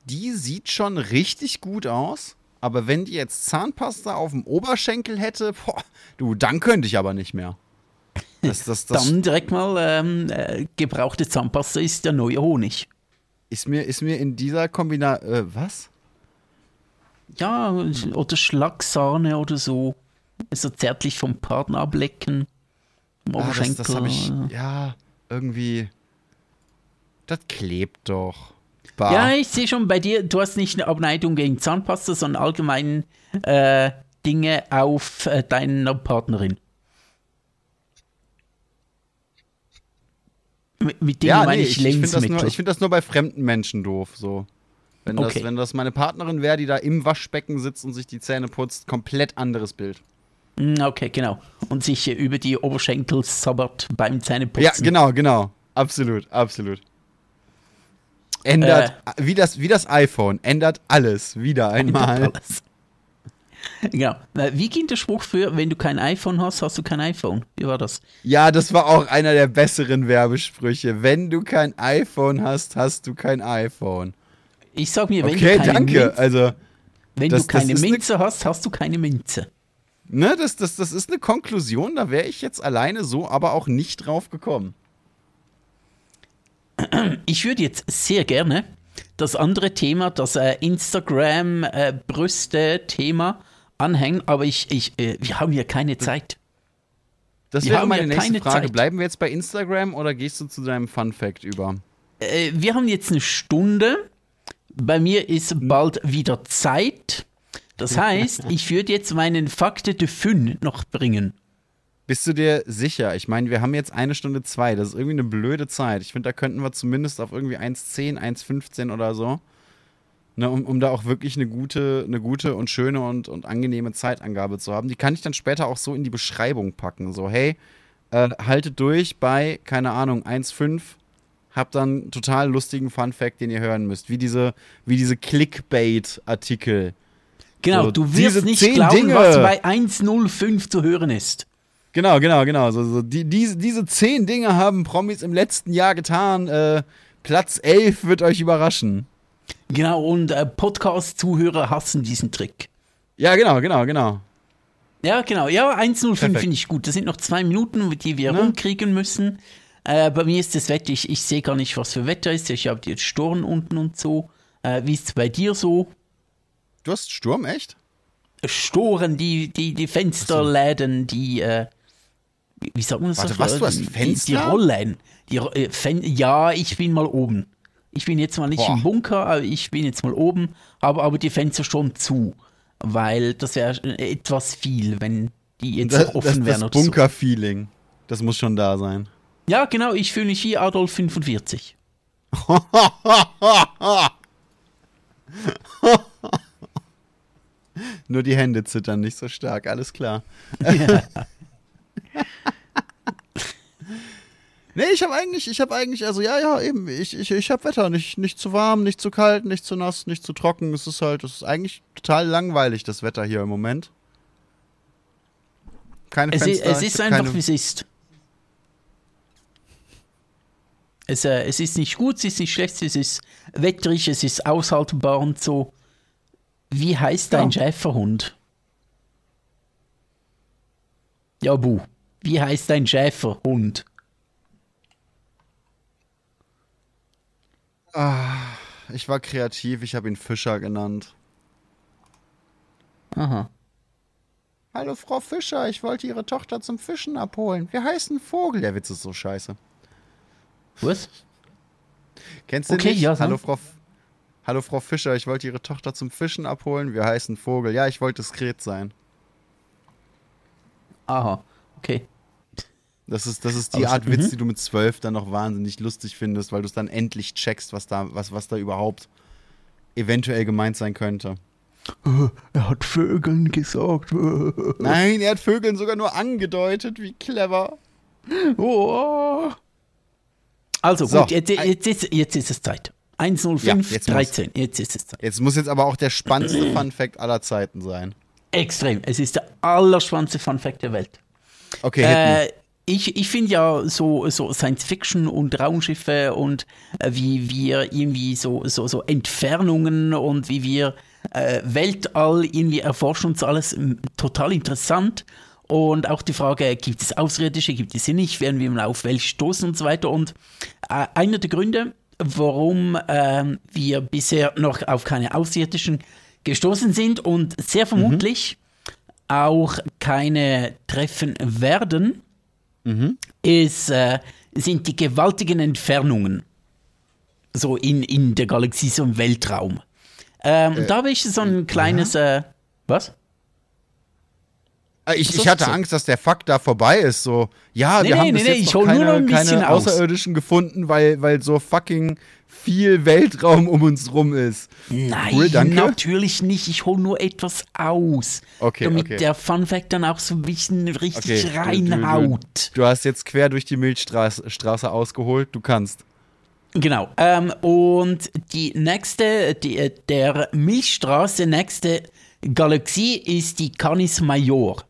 die sieht schon richtig gut aus, aber wenn die jetzt Zahnpasta auf dem Oberschenkel hätte, boah, du, dann könnte ich aber nicht mehr. Das, das, das Dann direkt mal ähm, äh, gebrauchte Zahnpasta ist der neue Honig. ist mir, ist mir in dieser Kombination, äh, was? Ja, oder Schlagsahne oder so. So zärtlich vom Partner ablecken. Am Ah, das das habe ich, ja, irgendwie, das klebt doch. Bah. Ja, ich sehe schon bei dir, du hast nicht eine Abneigung gegen Zahnpasta, sondern allgemein äh, Dinge auf äh, deiner Partnerin. Mit, mit Dingen Ja, meine nee, ich ich, ich finde das, Lebensmittel. nur- ich find das nur bei fremden Menschen doof. So. Wenn, das, Okay. wenn das meine Partnerin wäre, die da im Waschbecken sitzt und sich die Zähne putzt, komplett anderes Bild. Mm, okay, genau. Und sich äh, über die Oberschenkel sabbert beim Zähneputzen. Ja, genau, genau. Absolut, absolut. Ändert, Äh. wie, das, wie das iPhone, ändert alles wieder einmal. Alles. Genau. Wie ging der Spruch für, wenn du kein iPhone hast, hast du kein iPhone? Wie war das? Ja, das war auch einer der besseren Werbesprüche. Wenn du kein iPhone hast, hast du kein iPhone. Ich sag mir, wenn Okay, du keine, danke. Minze, Also, wenn das- du keine ne- Minze hast, hast du keine Minze. Ne, das, das, das ist eine Konklusion, da wäre ich jetzt alleine so aber auch nicht drauf gekommen. Ich würde jetzt sehr gerne das andere Thema, das äh, Instagram-Brüste-Thema anhängen, aber ich, ich, äh, wir haben hier keine Zeit. Das Wir wäre meine nächste keine Frage. Zeit. Bleiben wir jetzt bei Instagram oder gehst du zu deinem Fun Fact über? Äh, wir haben jetzt eine Stunde. Bei mir ist bald wieder Zeit. Das heißt, ich würde jetzt meinen Fakte de Fün noch bringen. Bist du dir sicher? Ich meine, wir haben jetzt eine Stunde zwei. Das ist irgendwie eine blöde Zeit. Ich finde, da könnten wir zumindest auf irgendwie 1,10, 1,15 oder so. Ne, um, um da auch wirklich eine gute, eine gute und schöne und, und angenehme Zeitangabe zu haben. Die kann ich dann später auch so in die Beschreibung packen. So, hey, äh, haltet durch bei, keine Ahnung, 1,5. Habt dann total lustigen Fun-Fact, den ihr hören müsst. Wie diese, wie diese Clickbait-Artikel. Genau, So, du wirst nicht glauben, Dinge. was bei 1.05 zu hören ist. Genau, genau, genau. So, so, die, diese, diese zehn Dinge haben Promis im letzten Jahr getan. Äh, Platz 11 wird euch überraschen. Genau, und äh, Podcast-Zuhörer hassen diesen Trick. Ja, genau, genau, genau. Ja, genau. Ja, 1.05 Perfekt. finde ich gut. Das sind noch zwei Minuten, die wir Ne? rumkriegen müssen. Äh, bei mir ist das Wetter, ich, ich sehe gar nicht, was für Wetter ist. Ich habe jetzt Sturm unten und so. Äh, wie ist es bei dir so? Du hast Sturm, echt? Storen, die, die, die Fensterläden, die, äh, wie, sagt man das? Warte, was, du hast die, die, die Fenster? Rollen. Die, äh, Fen ja, ich bin mal oben. Ich bin jetzt mal nicht Boah. im Bunker, aber ich bin jetzt mal oben, habe aber die Fenster schon zu. Weil das wäre etwas viel, wenn die jetzt Das, offen das, wären das. Bunker-Feeling. Das muss schon da sein. Ja, genau, ich fühle mich wie Adolf 45. Nur die Hände zittern nicht so stark, alles klar. Nee, ich habe eigentlich, ich habe eigentlich, also ja, ja, eben, ich, ich, ich habe Wetter, nicht, nicht zu warm, nicht zu kalt, nicht zu nass, nicht zu trocken. Es ist halt, es ist eigentlich total langweilig, das Wetter hier im Moment. Keine Es, Fenster. ist, es ist einfach, wie es ist. Es, äh, es ist nicht gut, es ist nicht schlecht, es ist wetterig, es ist aushaltbar und so. Wie heißt dein Ja. Schäferhund? Ja, Bu. Wie heißt dein Schäferhund? Ich war kreativ, ich habe ihn Fischer genannt. Aha. Hallo Frau Fischer, ich wollte Ihre Tochter zum Fischen abholen. Wir heißen Vogel. Der Witz ist so scheiße. Was? Kennst du Okay, nicht? ja. Hallo Frau, F- Hallo Frau Fischer, ich wollte Ihre Tochter zum Fischen abholen. Wir heißen Vogel. Ja, ich wollte diskret sein. Aha. Okay. Das ist, das ist die Aber- Art Witz, mhm. die du mit zwölf dann noch wahnsinnig lustig findest, weil du es dann endlich checkst, was da, was, was da überhaupt eventuell gemeint sein könnte. Er hat Vögeln gesagt. Nein, er hat Vögeln sogar nur angedeutet. Wie clever. Oh. Also So, gut, jetzt, jetzt, ist, jetzt ist es Zeit. 105, Ja, jetzt muss. 13. Jetzt ist es Zeit. Jetzt muss jetzt aber auch der spannendste Fun Fact aller Zeiten sein. Extrem. Es ist der allerspannendste Fun Fact der Welt. Okay. Äh, ich ich finde ja so, so Science Fiction und Raumschiffe und äh, wie wir irgendwie so, so, so Entfernungen und wie wir äh, Weltall irgendwie erforschen und so alles total interessant. Und auch die Frage, gibt es Außerirdische, gibt es sie nicht, werden wir mal auf welche stoßen und so weiter. Und äh, einer der Gründe, warum ähm, wir bisher noch auf keine Außerirdischen gestoßen sind und sehr vermutlich auch keine treffen werden, ist, äh, sind die gewaltigen Entfernungen. So in, in der Galaxie, so im Weltraum. Ähm, und da habe ich so ein kleines. Äh, was? Äh, Ich, ich hatte du? Angst, dass der Fakt da vorbei ist. So, ja, Nee, wir nee, haben nee, bis nee, jetzt noch nur keine, noch ein bisschen keine. Außerirdischen gefunden, weil, weil so fucking viel Weltraum um uns rum ist. Nein, Cool, danke. natürlich nicht. Ich hole nur etwas aus. Okay, damit okay. der Fun Fact dann auch so ein bisschen richtig Okay, du- reinhaut. Du hast jetzt quer durch die Milchstraße Straße ausgeholt. Du kannst. Genau. Ähm, und die nächste, die, äh, der Milchstraße nächste Galaxie ist die Canis Major.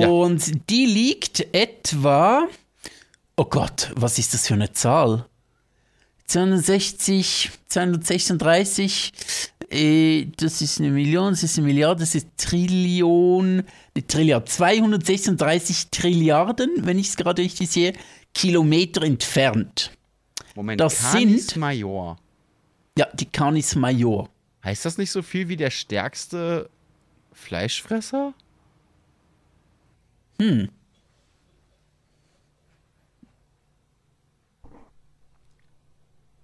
Ja. Und die liegt etwa. Oh Gott, was ist das für eine Zahl? 260, 236, äh, das ist eine Million, das ist eine Milliarde, das ist Trillion, eine Trilliard, 236 Trilliarden, wenn ich es gerade richtig sehe, Kilometer entfernt. Moment, Das Canis sind- Major. Ja, die Canis Major. Heißt das nicht so viel wie der stärkste Fleischfresser? Hm.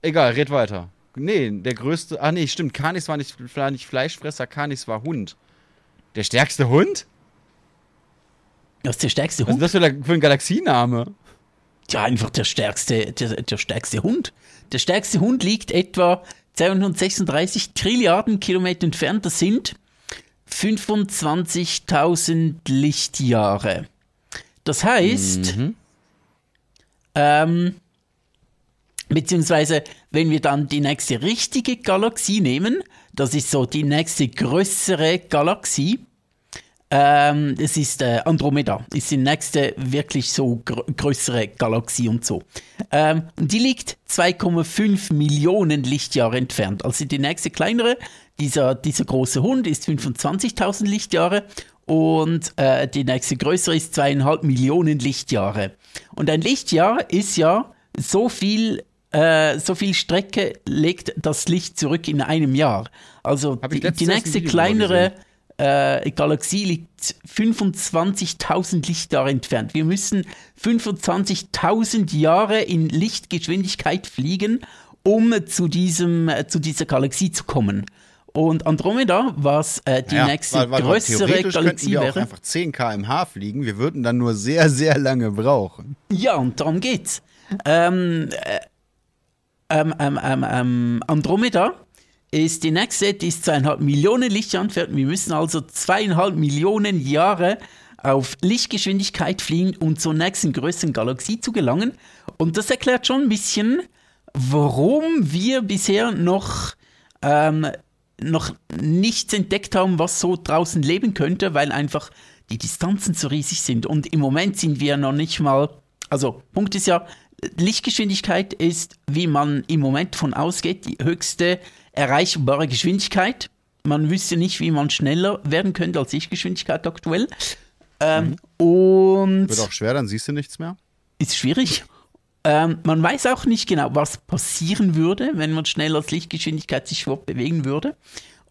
Egal, red weiter. Nee, der größte. Ah, nee, stimmt. Canis war nicht, war nicht Fleischfresser, Canis war Hund. Der stärkste Hund? Das ist der stärkste Was ist Hund. das für, für ein Galaxiename? Ja, einfach der stärkste, der, der stärkste Hund. Der stärkste Hund liegt etwa 236 Trilliarden Kilometer entfernt. Das sind 25.000 Lichtjahre. Das heißt, ähm, beziehungsweise wenn wir dann die nächste richtige Galaxie nehmen, das ist so die nächste größere Galaxie, ähm, es ist äh, Andromeda, ist die nächste wirklich so gr größere Galaxie und so. Ähm, und die liegt 2,5 Millionen Lichtjahre entfernt. Also die nächste kleinere, dieser, dieser große Hund ist 25.000 Lichtjahre und äh, die nächste größere ist zweieinhalb Millionen Lichtjahre. Und ein Lichtjahr ist ja so viel äh, so viel Strecke legt das Licht zurück in einem Jahr. Also die, die nächste kleinere äh, Galaxie liegt 25.000 Lichtjahre entfernt. Wir müssen 25.000 Jahre in Lichtgeschwindigkeit fliegen, um zu, diesem, äh, zu dieser Galaxie zu kommen. Und Andromeda, was äh, die Ja, nächste warte, warte, größere Galaxie wir auch wäre. einfach 10 km/h fliegen. Wir würden dann nur sehr, sehr lange brauchen. Ja, und darum geht's. Ähm, äh, ähm, ähm, ähm, ähm, Andromeda ist die nächste, die ist zweieinhalb Millionen Lichtjahre entfernt. Wir müssen also zweieinhalb Millionen Jahre auf Lichtgeschwindigkeit fliegen, um zur nächsten größeren Galaxie zu gelangen. Und das erklärt schon ein bisschen, warum wir bisher noch, ähm, noch nichts entdeckt haben, was so draußen leben könnte, weil einfach die Distanzen so riesig sind. Und im Moment sind wir noch nicht mal, also Punkt ist ja, Lichtgeschwindigkeit ist, wie man im Moment von ausgeht, die höchste erreichbare Geschwindigkeit. Man wüsste nicht, wie man schneller werden könnte als Lichtgeschwindigkeit aktuell. Ähm, Und Wird auch schwer, dann siehst du nichts mehr. ist schwierig. Ähm, man weiß auch nicht genau, was passieren würde, wenn man schneller als Lichtgeschwindigkeit sich fortbewegen würde.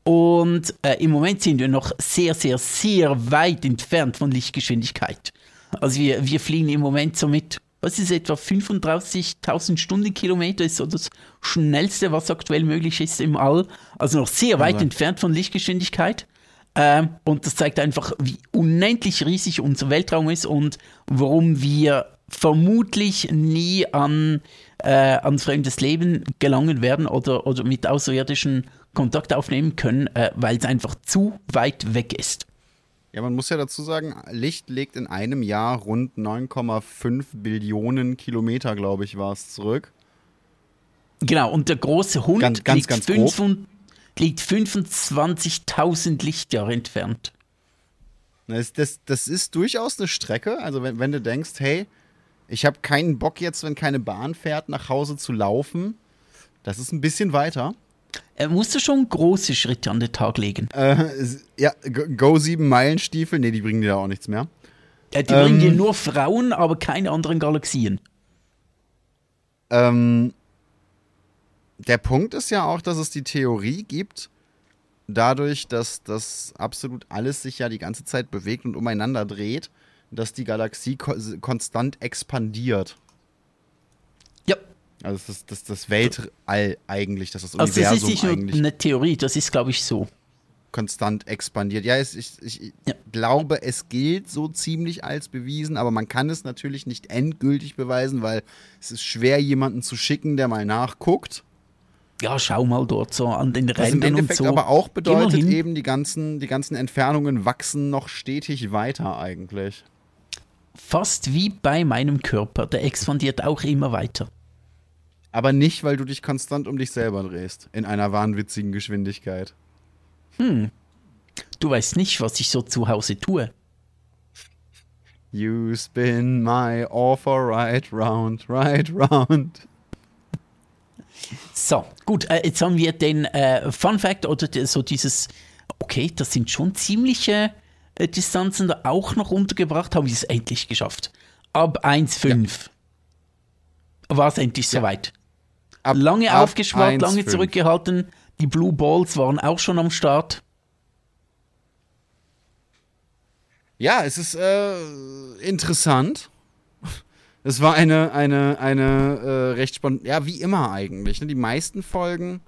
Und äh, im Moment sind wir noch sehr, sehr, sehr weit entfernt von Lichtgeschwindigkeit. Also wir, wir fliegen im Moment so mit, was ist etwa 35.000 Stundenkilometer, ist so das schnellste, was aktuell möglich ist im All. Also noch sehr weit sein. entfernt von Lichtgeschwindigkeit. Ähm, und das zeigt einfach, wie unendlich riesig unser Weltraum ist und warum wir vermutlich nie an, äh, an fremdes Leben gelangen werden oder, oder mit Außerirdischen Kontakt aufnehmen können, äh, weil es einfach zu weit weg ist. Ja, man muss ja dazu sagen, Licht legt in einem Jahr rund 9,5 Billionen Kilometer, glaube ich, war es zurück. Genau, und der große Hund Ganz- ganz, liegt, ganz grob. 25 liegt 25.000 Lichtjahre entfernt. Das, das, das ist durchaus eine Strecke. Also, wenn, wenn du denkst, hey, ich habe keinen Bock jetzt, wenn keine Bahn fährt, nach Hause zu laufen, das ist ein bisschen weiter. Er musste schon große Schritte an den Tag legen. Äh, ja, Go- Go 7 Meilenstiefel, nee, die bringen dir auch nichts mehr. Äh, die bringen Ähm. dir nur Frauen, aber keine anderen Galaxien. Ähm, der Punkt ist ja auch, dass es die Theorie gibt, dadurch, dass das absolut alles sich ja die ganze Zeit bewegt und umeinander dreht, dass die Galaxie ko konstant expandiert. Ja, Also das, das, das Weltall eigentlich, dass das also das ist Universum nicht nur eigentlich eine Theorie, das ist, glaube ich, so. konstant expandiert. Ja, es, ich, ich Ja. glaube, es gilt so ziemlich als bewiesen, aber man kann es natürlich nicht endgültig beweisen, weil es ist schwer, jemanden zu schicken, der mal nachguckt. Ja, schau mal dort so an den Was im Rändern und Endeffekt so. aber auch bedeutet eben, die ganzen, die ganzen Entfernungen wachsen noch stetig weiter eigentlich. Fast wie bei meinem Körper, der expandiert auch immer weiter. Aber nicht, weil du dich konstant um dich selber drehst. In einer wahnwitzigen Geschwindigkeit. Du weißt nicht, was ich so zu Hause tue. You spin my offer right round, right round. So, gut, äh, jetzt haben wir den äh, Fun Fact oder so dieses, okay, das sind schon ziemliche Distanzen da auch noch untergebracht, haben wir es endlich geschafft. Ab 1,5 war es endlich soweit. Ab- Lange ab aufgespart, lange 1,5. zurückgehalten. Die Blue Balls waren auch schon am Start. Ja, es ist äh, interessant. Es war eine, eine, eine äh, recht spontan, ja, wie immer eigentlich. Ne? Die meisten Folgen,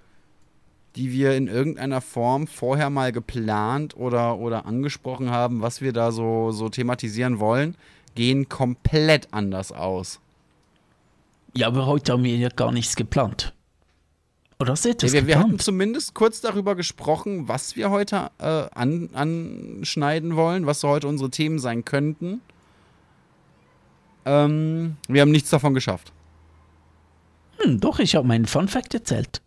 die wir in irgendeiner Form vorher mal geplant oder, oder angesprochen haben, was wir da so, so thematisieren wollen, gehen komplett anders aus. Ja, aber heute haben wir ja gar nichts geplant. Oder hast du Ja, wir, wir hatten zumindest kurz darüber gesprochen, was wir heute äh, an, anschneiden wollen, was so heute unsere Themen sein könnten. Ähm, wir haben nichts davon geschafft. Hm, doch, ich habe meinen Fun Fact erzählt.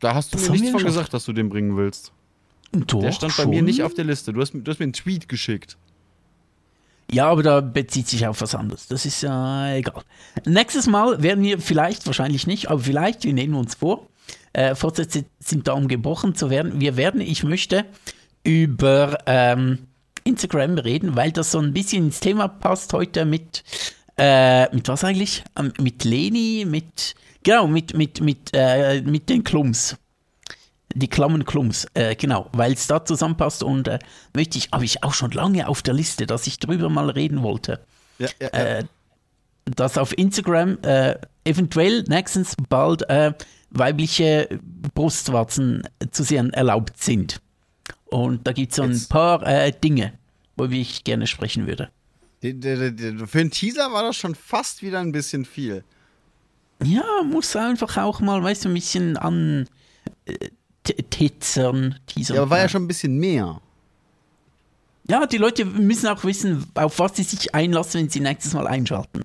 Da hast du Das mir nichts von gesagt, dass du den bringen willst. Doch, Der stand bei schon. mir nicht auf der Liste. Du hast, mir- du hast mir einen Tweet geschickt. Ja, aber da bezieht sich auf was anderes. Das ist ja egal. Nächstes Mal werden wir vielleicht, wahrscheinlich nicht, aber vielleicht, wir nehmen uns vor, äh, Fortsätze sind da, um gebrochen zu werden. Wir werden, ich möchte über ähm, Instagram reden, weil das so ein bisschen ins Thema passt heute mit, äh, mit was eigentlich? Ähm, mit Leni, mit, genau, mit, mit, mit, äh, mit den Klums. Die klammen Klums, äh, genau, weil es da zusammenpasst und äh, möchte ich, habe ich auch schon lange auf der Liste, dass ich drüber mal reden wollte. Ja, ja, Äh, dass auf Instagram äh, eventuell nächstens bald äh, weibliche Brustwarzen zu sehen erlaubt sind. Und da gibt es so ein Jetzt- paar äh, Dinge, worüber ich gerne sprechen würde. Für einen Teaser war das schon fast wieder ein bisschen viel. Ja, muss einfach auch mal, weißt du, ein bisschen an äh, Titzern, Teasern. Ja, aber war ja schon ein bisschen mehr. Ja, die Leute müssen auch wissen, auf was sie sich einlassen, wenn sie nächstes Mal einschalten.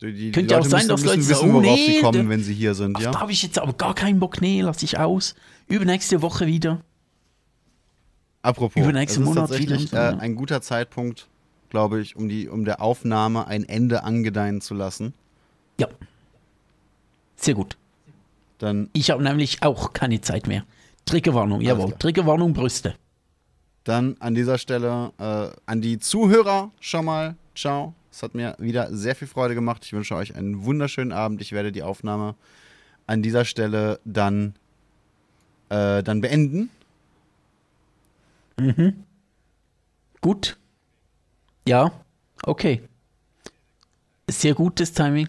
Die, die, Könnte die auch Leute sein, müssen, dass müssen Leute wissen, sagen, worauf nee, sie kommen, wenn sie hier sind, Ach, ja? da habe ich jetzt aber gar keinen Bock, nee, lasse ich aus. Übernächste Woche wieder. Apropos, Übernächsten es ist Monat tatsächlich wieder äh, so, ein guter Zeitpunkt, glaube ich, um, die, um der Aufnahme ein Ende angedeihen zu lassen. Ja. Sehr gut. Dann, Ich habe nämlich auch keine Zeit mehr. Triggerwarnung, jawohl. Triggerwarnung, Brüste. dann an dieser Stelle äh, an die Zuhörer schon mal. Ciao. Es hat mir wieder sehr viel Freude gemacht. Ich wünsche euch einen wunderschönen Abend. Ich werde die Aufnahme an dieser Stelle dann, äh, dann beenden. Gut. Ja, okay. Sehr gutes Timing.